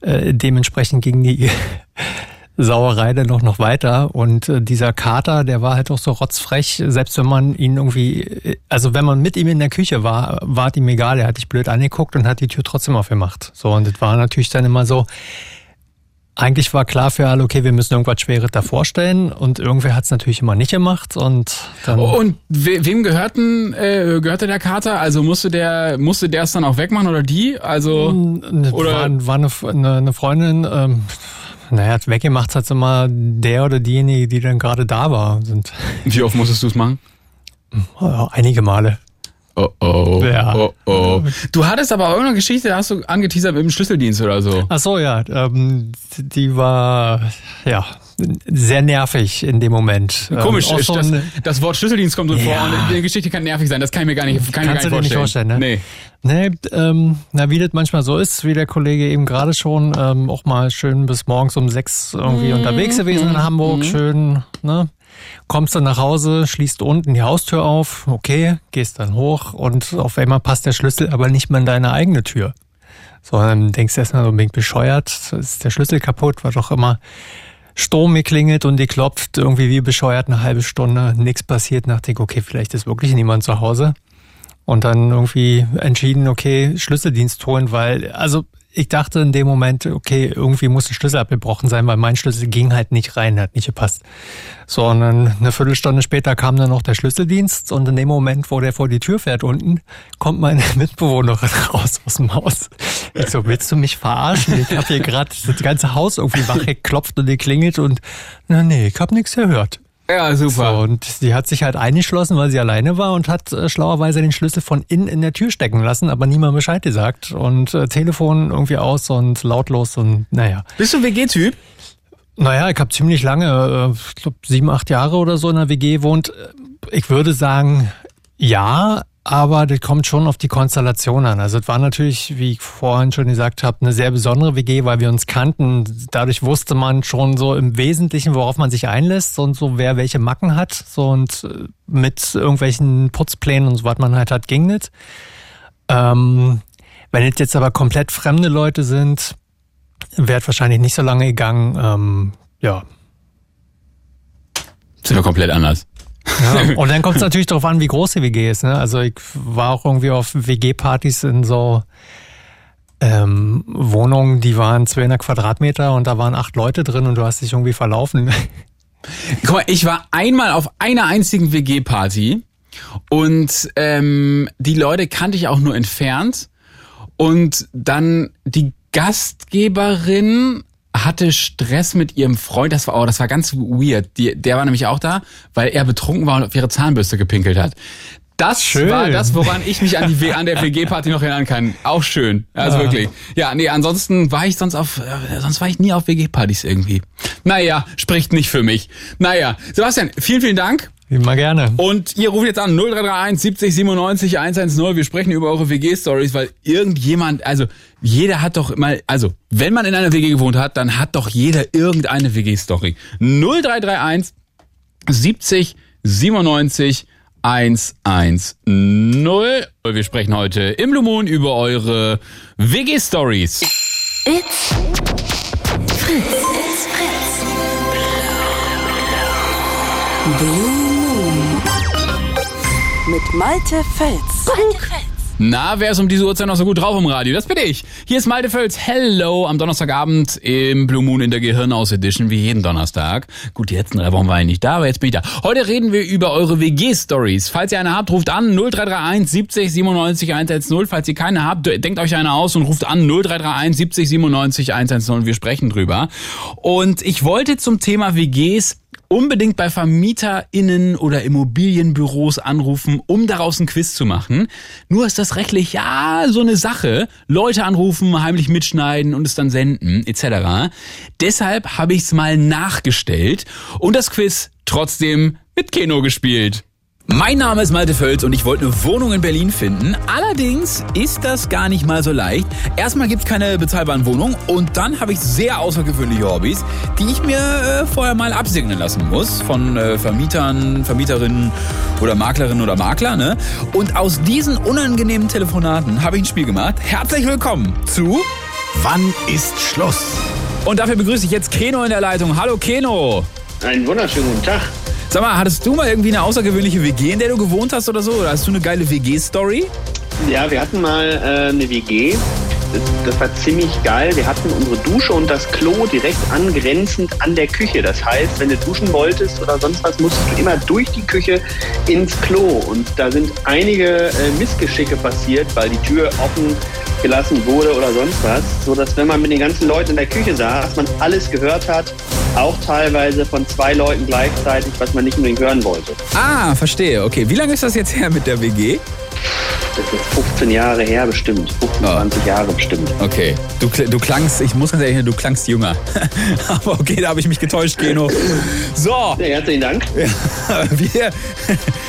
Äh, dementsprechend ging die *laughs* Sauerei dann noch, noch weiter. Und äh, dieser Kater, der war halt auch so rotzfrech, selbst wenn man ihn irgendwie, äh, also wenn man mit ihm in der Küche war, war es ihm egal, er hat dich blöd angeguckt und hat die Tür trotzdem aufgemacht. So, und das war natürlich dann immer so, eigentlich war klar für alle, okay, wir müssen irgendwas Schweres da vorstellen und irgendwer hat es natürlich immer nicht gemacht und dann... Und we wem gehörten, äh, gehörte der Kater? Also musste der, musste der es dann auch wegmachen oder die? Also, Ne, oder- war, war eine, eine, eine Freundin, ähm, naja, weggemacht hat immer der oder diejenige, die dann gerade da war. Sind wie oft musstest du es machen? einige Male. Oh oh. Ja. Oh oh. Du hattest aber auch irgendeine Geschichte, da hast du angeteasert mit dem Schlüsseldienst oder so. Ach so, ja, ähm, die war ja sehr nervig in dem Moment. Komisch, ähm, auch so das, ein- das Wort Schlüsseldienst kommt vor Ja. und die Geschichte kann nervig sein. Das kann ich mir gar nicht, kann ich mir Kannst gar du nicht dir vorstellen. nicht vorstellen, ne? Nee, ähm, na, wie das manchmal so ist, wie der Kollege eben gerade schon, ähm, auch mal schön bis morgens um sechs irgendwie Mhm. unterwegs gewesen in Hamburg, schön, ne? Kommst dann nach Hause, schließt unten die Haustür auf, okay, gehst dann hoch und auf einmal passt der Schlüssel aber nicht mehr in deine eigene Tür. So, dann denkst erstmal so, bescheuert, ist der Schlüssel kaputt, war doch immer Sturm geklingelt und die klopft irgendwie wie bescheuert eine halbe Stunde, nichts passiert, ich, okay, vielleicht ist wirklich niemand zu Hause. Und dann irgendwie entschieden, okay, Schlüsseldienst holen, weil, also ich dachte in dem Moment, okay, irgendwie muss der Schlüssel abgebrochen sein, weil mein Schlüssel ging halt nicht rein, hat nicht gepasst. So, und dann eine Viertelstunde später kam dann noch der Schlüsseldienst und in dem Moment, wo der vor die Tür fährt unten, kommt meine *laughs* Mitbewohnerin raus aus dem Haus. Ich so, willst du mich verarschen? Ich habe hier gerade das ganze Haus irgendwie wach geklopft und geklingelt und na nee, ich habe nichts gehört. Ja, super. So, und sie hat sich halt eingeschlossen, weil sie alleine war und hat äh, schlauerweise den Schlüssel von innen in der Tür stecken lassen, aber niemand Bescheid gesagt. Und äh, Telefon irgendwie aus und lautlos und naja. Bist du WG-Typ? Naja, ich habe ziemlich lange, äh, ich glaube sieben, acht Jahre oder so in der WG wohnt. Ich würde sagen, ja, aber das kommt schon auf die Konstellation an. Also es war natürlich, wie ich vorhin schon gesagt habe, eine sehr besondere WG, weil wir uns kannten. Dadurch wusste man schon so im Wesentlichen, worauf man sich einlässt und so wer welche Macken hat. So und äh, mit irgendwelchen Putzplänen und so was man halt hat, ging nicht. Ähm, wenn es jetzt aber komplett fremde Leute sind, wäre wahrscheinlich nicht so lange gegangen. Ähm, ja. Sind wir komplett anders. Ja, und dann kommt es natürlich darauf an, wie groß die WG ist. Ne? Also ich war auch irgendwie auf WG-Partys in so ähm, Wohnungen, die waren 200 Quadratmeter und da waren acht Leute drin und du hast dich irgendwie verlaufen. *laughs* Guck mal, ich war einmal auf einer einzigen WG-Party und ähm, die Leute kannte ich auch nur entfernt und dann die Gastgeberin hatte Stress mit ihrem Freund. Das war, oh, das war ganz weird. Die, der war nämlich auch da, weil er betrunken war und auf ihre Zahnbürste gepinkelt hat. Das Schön. war das, woran ich mich an, die, an der WG-Party noch erinnern kann. Auch schön. Also Ja. wirklich. Ja, nee, ansonsten war ich sonst auf, äh, sonst war ich nie auf WG-Partys irgendwie. Naja, spricht nicht für mich. Naja, Sebastian, vielen, vielen Dank. Immer gerne. Und ihr ruft jetzt an 0331 70 97 110. Wir sprechen über eure WG-Stories, weil irgendjemand, also jeder hat doch mal, also wenn man in einer WG gewohnt hat, dann hat doch jeder irgendeine WG-Story. 0331 70 97 110. Wir sprechen heute im Blue Moon über eure WG-Stories. It's Fritz. It's Fritz. Blue. Mit Malte Fels. Na, wer ist um diese Uhrzeit noch so gut drauf im Radio? Das bin ich. Hier ist Malte Völz. Hello am Donnerstagabend im Blue Moon in der Gehirnaus Edition, wie jeden Donnerstag. Gut, die letzten drei Wochen war ich nicht da, aber jetzt bin ich da. Heute reden wir über eure WG-Stories. Falls ihr eine habt, ruft an 0331 70 97 110. Falls ihr keine habt, denkt euch eine aus und ruft an 0331 70 97 110. Wir sprechen drüber. Und ich wollte zum Thema WGs unbedingt bei VermieterInnen oder Immobilienbüros anrufen, um daraus ein Quiz zu machen. Nur ist das rechtlich ja so eine Sache. Leute anrufen, heimlich mitschneiden und es dann senden, etc. Deshalb habe ich es mal nachgestellt und das Quiz trotzdem mit Keno gespielt. Mein Name ist Malte Völz und ich wollte eine Wohnung in Berlin finden. Allerdings ist das gar nicht mal so leicht. Erstmal gibt's keine bezahlbaren Wohnungen und dann habe ich sehr außergewöhnliche Hobbys, die ich mir äh, vorher mal absegnen lassen muss von äh, Vermietern, Vermieterinnen oder Maklerinnen oder Makler. Ne? Und aus diesen unangenehmen Telefonaten habe ich ein Spiel gemacht. Herzlich willkommen zu Wann ist Schluss? Und dafür begrüße ich jetzt Keno in der Leitung. Hallo Keno. Einen wunderschönen guten Tag. Sag mal, hattest du mal irgendwie eine außergewöhnliche WG, in der du gewohnt hast oder so? Oder hast du eine geile WG-Story? Ja, wir hatten mal äh, eine WG. Das, war ziemlich geil. Wir hatten unsere Dusche und das Klo direkt angrenzend an der Küche. Das heißt, wenn du duschen wolltest oder sonst was, musstest du immer durch die Küche ins Klo. Und da sind einige äh, Missgeschicke passiert, weil die Tür offen gelassen wurde oder sonst was. So dass wenn man mit den ganzen Leuten in der Küche saß, man alles gehört hat. Auch teilweise von zwei Leuten gleichzeitig, was man nicht unbedingt hören wollte. Ah, verstehe. Okay, wie lange ist das jetzt her mit der WG? Das ist 15 Jahre her bestimmt. 15, 20 Jahre bestimmt. Okay, du, du klangst, ich muss ganz ehrlich sagen, du klangst jünger. *laughs* Aber okay, da habe ich mich getäuscht, Geno. So. Ja, herzlichen Dank. *laughs* wir,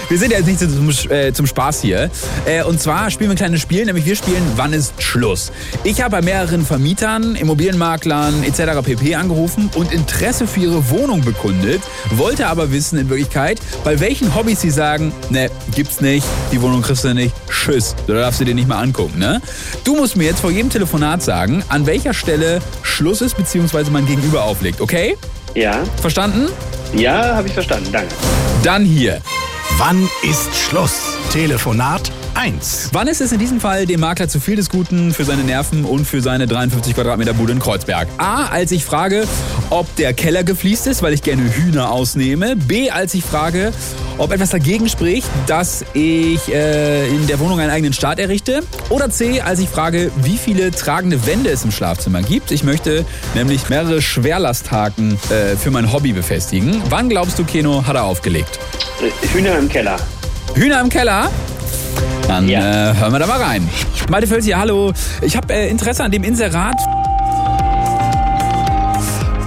wir sind ja jetzt nicht zum, äh, zum Spaß hier. Äh, und zwar spielen wir ein kleines Spiel, nämlich wir spielen Wann ist Schluss? Ich habe bei mehreren Vermietern, Immobilienmaklern etc. pp. angerufen und Interesse für ihre Wohnung bekundet, wollte aber wissen in Wirklichkeit, bei welchen Hobbys sie sagen, ne, gibt's nicht, die Wohnung kriegst du nicht, tschüss, da darfst du dir nicht mal angucken, ne? Du musst mir jetzt vor jedem Telefonat sagen, an welcher Stelle Schluss ist, beziehungsweise mein Gegenüber auflegt, okay? Ja. Verstanden? Ja, habe ich verstanden. Danke. Dann hier. Wann ist Schluss? Telefonat 1. Wann ist es in diesem Fall dem Makler zu viel des Guten für seine Nerven und für seine 53 Quadratmeter Bude in Kreuzberg? A, als ich frage, ob der Keller gefliest ist, weil ich gerne Hühner ausnehme. B, als ich frage, ob etwas dagegen spricht, dass ich äh, in der Wohnung einen eigenen Start errichte. Oder C, als ich frage, wie viele tragende Wände es im Schlafzimmer gibt. Ich möchte nämlich mehrere Schwerlasthaken äh, für mein Hobby befestigen. Wann glaubst du, Keno, hat er aufgelegt? Hühner im Keller. Hühner im Keller? Dann äh, hören wir da mal rein. Malte Völz hier, hallo. Ich habe äh, Interesse an dem Inserat.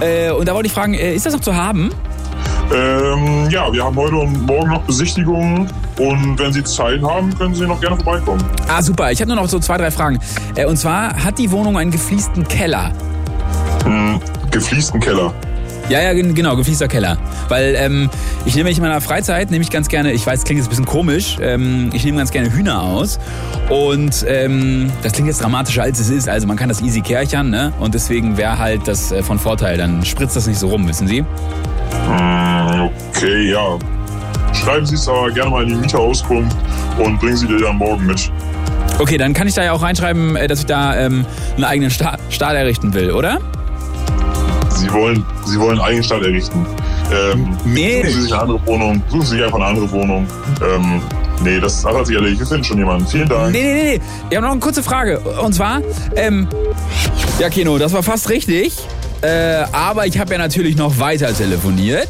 Äh, und da wollte ich fragen, äh, ist das noch zu haben? Ähm, ja, wir haben heute und morgen noch Besichtigungen und wenn Sie Zeit haben, können Sie noch gerne vorbeikommen. Ah, super. Ich habe nur noch so zwei, drei Fragen. Äh, und zwar, hat die Wohnung einen gefliesten Keller? Hm, gefliesten Keller. Ja, ja, gen- genau, gefließter Keller. Weil ähm, ich nehme in meiner Freizeit, nehme ich ganz gerne, ich weiß, klingt jetzt ein bisschen komisch, ähm, ich nehme ganz gerne Hühner aus. Und ähm, das klingt jetzt dramatischer, als es ist. Also man kann das easy kärchern, ne? Und deswegen wäre halt das äh, von Vorteil. Dann spritzt das nicht so rum, wissen Sie? Hm, okay, ja. Schreiben Sie es aber gerne mal in die Mieterauskunft und bringen Sie die dann morgen mit. Okay, dann kann ich da ja auch reinschreiben, äh, dass ich da ähm, einen eigenen Sta Stall errichten will, oder? Sie wollen, Sie wollen einen Stadt errichten. Ähm, Nee. Suchen Sie sich eine andere Wohnung. Suchen Sie sich einfach eine andere Wohnung. Ähm, nee, das hat sich erledigt. Wir finden schon jemanden. Vielen Dank. Nee, nee, nee, nee. Ich habe noch eine kurze Frage. Und zwar, ähm, ja, Kino, das war fast richtig. Äh, aber ich habe ja natürlich noch weiter telefoniert.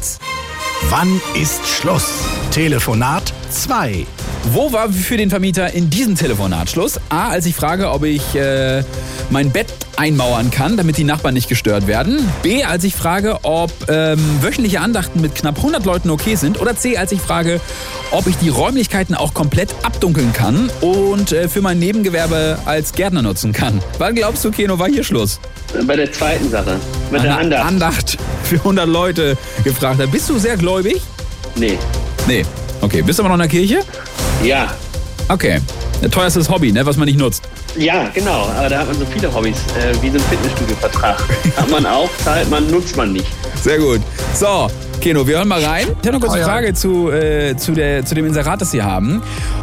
Wann ist Schluss? Telefonat 2. Wo war für den Vermieter in diesem Telefonat Schluss? A, als ich frage, ob ich äh, mein Bett einmauern kann, damit die Nachbarn nicht gestört werden. B, als ich frage, ob ähm, wöchentliche Andachten mit knapp 100 Leuten okay sind. Oder C, als ich frage, ob ich die Räumlichkeiten auch komplett abdunkeln kann und äh, für mein Nebengewerbe als Gärtner nutzen kann. Wann glaubst du, Keno, war hier Schluss? Bei der zweiten Sache. Mit der Andacht. Andacht für 100 Leute gefragt hat. Bist du sehr gläubig? Nee. Nee. Okay, bist du aber noch in der Kirche? Ja. Okay. Teuerstes Hobby, ne, was man nicht nutzt. Ja, genau. Aber da hat man so viele Hobbys, äh, wie so ein Fitnessstudio-Vertrag. hat man auch, zahlt man, nutzt man nicht. Sehr gut. So, Keno, wir hören mal rein. Ich habe noch kurz eine Frage zu, äh, zu, der, zu dem Inserat, das Sie haben.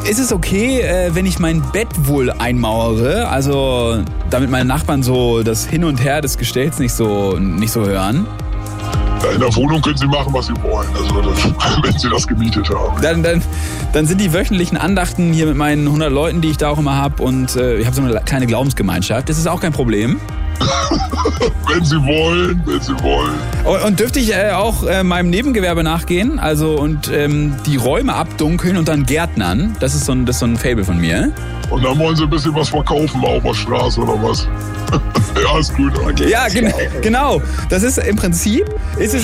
Ist es okay, äh, wenn ich mein Bett wohl einmauere? Also, damit meine Nachbarn so das Hin und Her des Gestells nicht so, nicht so hören? In der Wohnung können Sie machen, was Sie wollen. Also, das, *laughs* wenn Sie das gemietet haben. Dann, dann, dann sind die wöchentlichen Andachten hier mit meinen 100 Leuten, die ich da auch immer habe. Und äh, ich habe so eine kleine Glaubensgemeinschaft. Das ist auch kein Problem. *laughs* Wenn Sie wollen, wenn Sie wollen. Und, und dürfte ich äh, auch äh, meinem Nebengewerbe nachgehen? Also und ähm, die Räume abdunkeln und dann Gärtnern? Das ist so ein, das ist so ein Fable von mir. Und dann wollen Sie ein bisschen was verkaufen auf der Straße oder was? *laughs* ja, ist gut. Okay. Ja, gen genau. Das ist im Prinzip, ist es.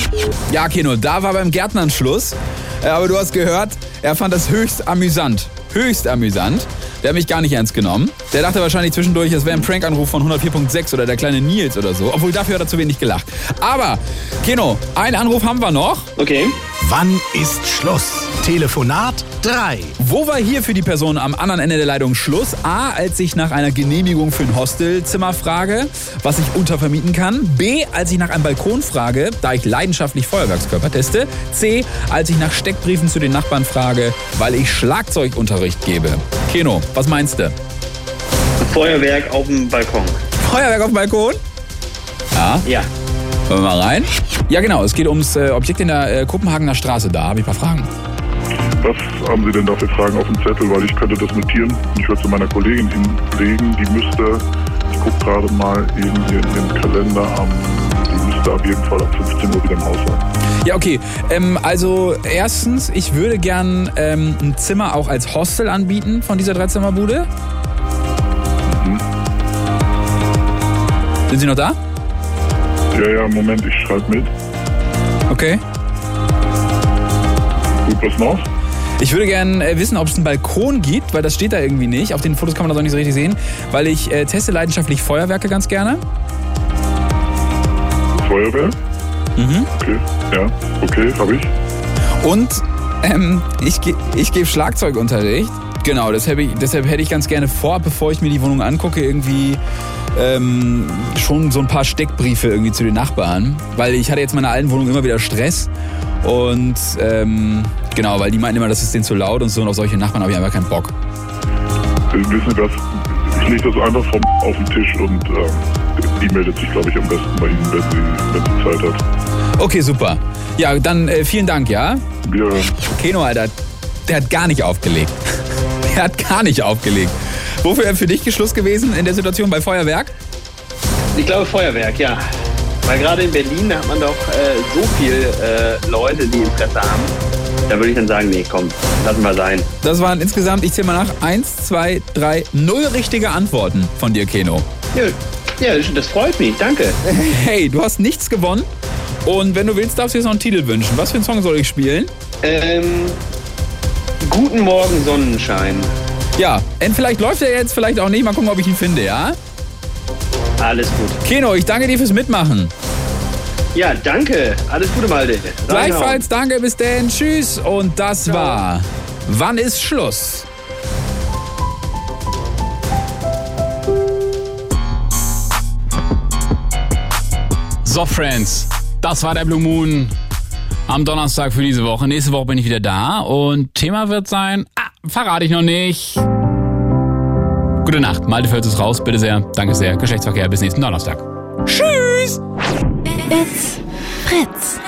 Ja, Kino, da war beim Gärtnern Schluss. Äh, Aber du hast gehört, er fand das höchst amüsant. Höchst amüsant. Der hat mich gar nicht ernst genommen. Der dachte wahrscheinlich zwischendurch, es wäre ein Prankanruf von 104.6 oder der kleine Nils oder so. Obwohl dafür hat er zu wenig gelacht. Aber, Kino, einen Anruf haben wir noch. Okay. Wann ist Schluss? Telefonat 3. Wo war hier für die Person am anderen Ende der Leitung Schluss? A, als ich nach einer Genehmigung für ein Hostelzimmer frage, was ich untervermieten kann. B, als ich nach einem Balkon frage, da ich leidenschaftlich Feuerwerkskörper teste. C, als ich nach Steckbriefen zu den Nachbarn frage, weil ich Schlagzeugunterricht gebe. Keno, was meinst du? Feuerwerk auf dem Balkon. Feuerwerk auf dem Balkon? Ja. Ja. Hören wir mal rein. Ja, genau. Es geht ums äh, Objekt in der äh, Kopenhagener Straße. Da habe ich ein paar Fragen. Was haben Sie denn da für Fragen auf dem Zettel? Weil ich könnte das notieren. Ich würde zu meiner Kollegin hinlegen. Die müsste, ich gucke gerade mal eben hier in den Kalender, am, die müsste auf jeden Fall ab 15 Uhr wieder im Haus sein. Ja, okay. Ähm, also erstens, ich würde gern ähm, ein Zimmer auch als Hostel anbieten von dieser Dreizimmerbude. Sind Sie noch da? Ja, ja, Moment, ich schreibe mit. Okay. Gut, was noch? Ich würde gern äh, wissen, ob es einen Balkon gibt, weil das steht da irgendwie nicht. Auf den Fotos kann man das auch nicht so richtig sehen, weil ich äh, teste leidenschaftlich Feuerwerke ganz gerne. Feuerwehr? Mhm. Okay, ja, okay, habe ich. Und ähm, ich, ich gebe Schlagzeugunterricht. Genau, deshalb, ich, deshalb hätte ich ganz gerne vor, bevor ich mir die Wohnung angucke, irgendwie ähm, schon so ein paar Steckbriefe irgendwie zu den Nachbarn. Weil ich hatte jetzt in meiner alten Wohnung immer wieder Stress. Und ähm, genau, weil die meinten immer, das ist denen zu laut und so. Und auf solche Nachbarn habe ich einfach keinen Bock. wissen Sie was? Ich lege das einfach vom auf den Tisch und ähm, die meldet sich, glaube ich, am besten bei Ihnen, wenn sie, wenn sie Zeit hat. Okay, super. Ja, dann äh, vielen Dank, ja? Wir Keno, Alter, der hat gar nicht aufgelegt. *laughs* Der hat gar nicht aufgelegt. Wofür wäre für dich Schluss gewesen in der Situation bei Feuerwerk? Ich glaube Feuerwerk, ja. Weil gerade in Berlin hat man doch äh, so viel äh, Leute, die Interesse haben. Da würde ich dann sagen, nee, komm, lassen wir sein. Das waren insgesamt, ich zähle mal nach, eins, zwei, drei, null richtige Antworten von dir, Keno. Ja, ja das freut mich, danke. *laughs* Hey, du hast nichts gewonnen. Und wenn du willst, darfst du dir jetzt noch einen Titel wünschen. Was für einen Song soll ich spielen? Ähm, guten Morgen, Sonnenschein. Ja, und vielleicht läuft er jetzt, vielleicht auch nicht. Mal gucken, ob ich ihn finde, ja? Alles gut. Keno, ich danke dir fürs Mitmachen. Ja, danke. Alles Gute, Malte. Gleichfalls, danke, bis denn. Tschüss. Und das war Wann ist Schluss? So, Friends, das war der Blue Moon am Donnerstag für diese Woche. Nächste Woche bin ich wieder da und Thema wird sein, ah, verrate ich noch nicht. Gute Nacht, Malte Völz ist raus, bitte sehr. Danke sehr. Geschlechtsverkehr, bis nächsten Donnerstag. Tschüss! It's Fritz.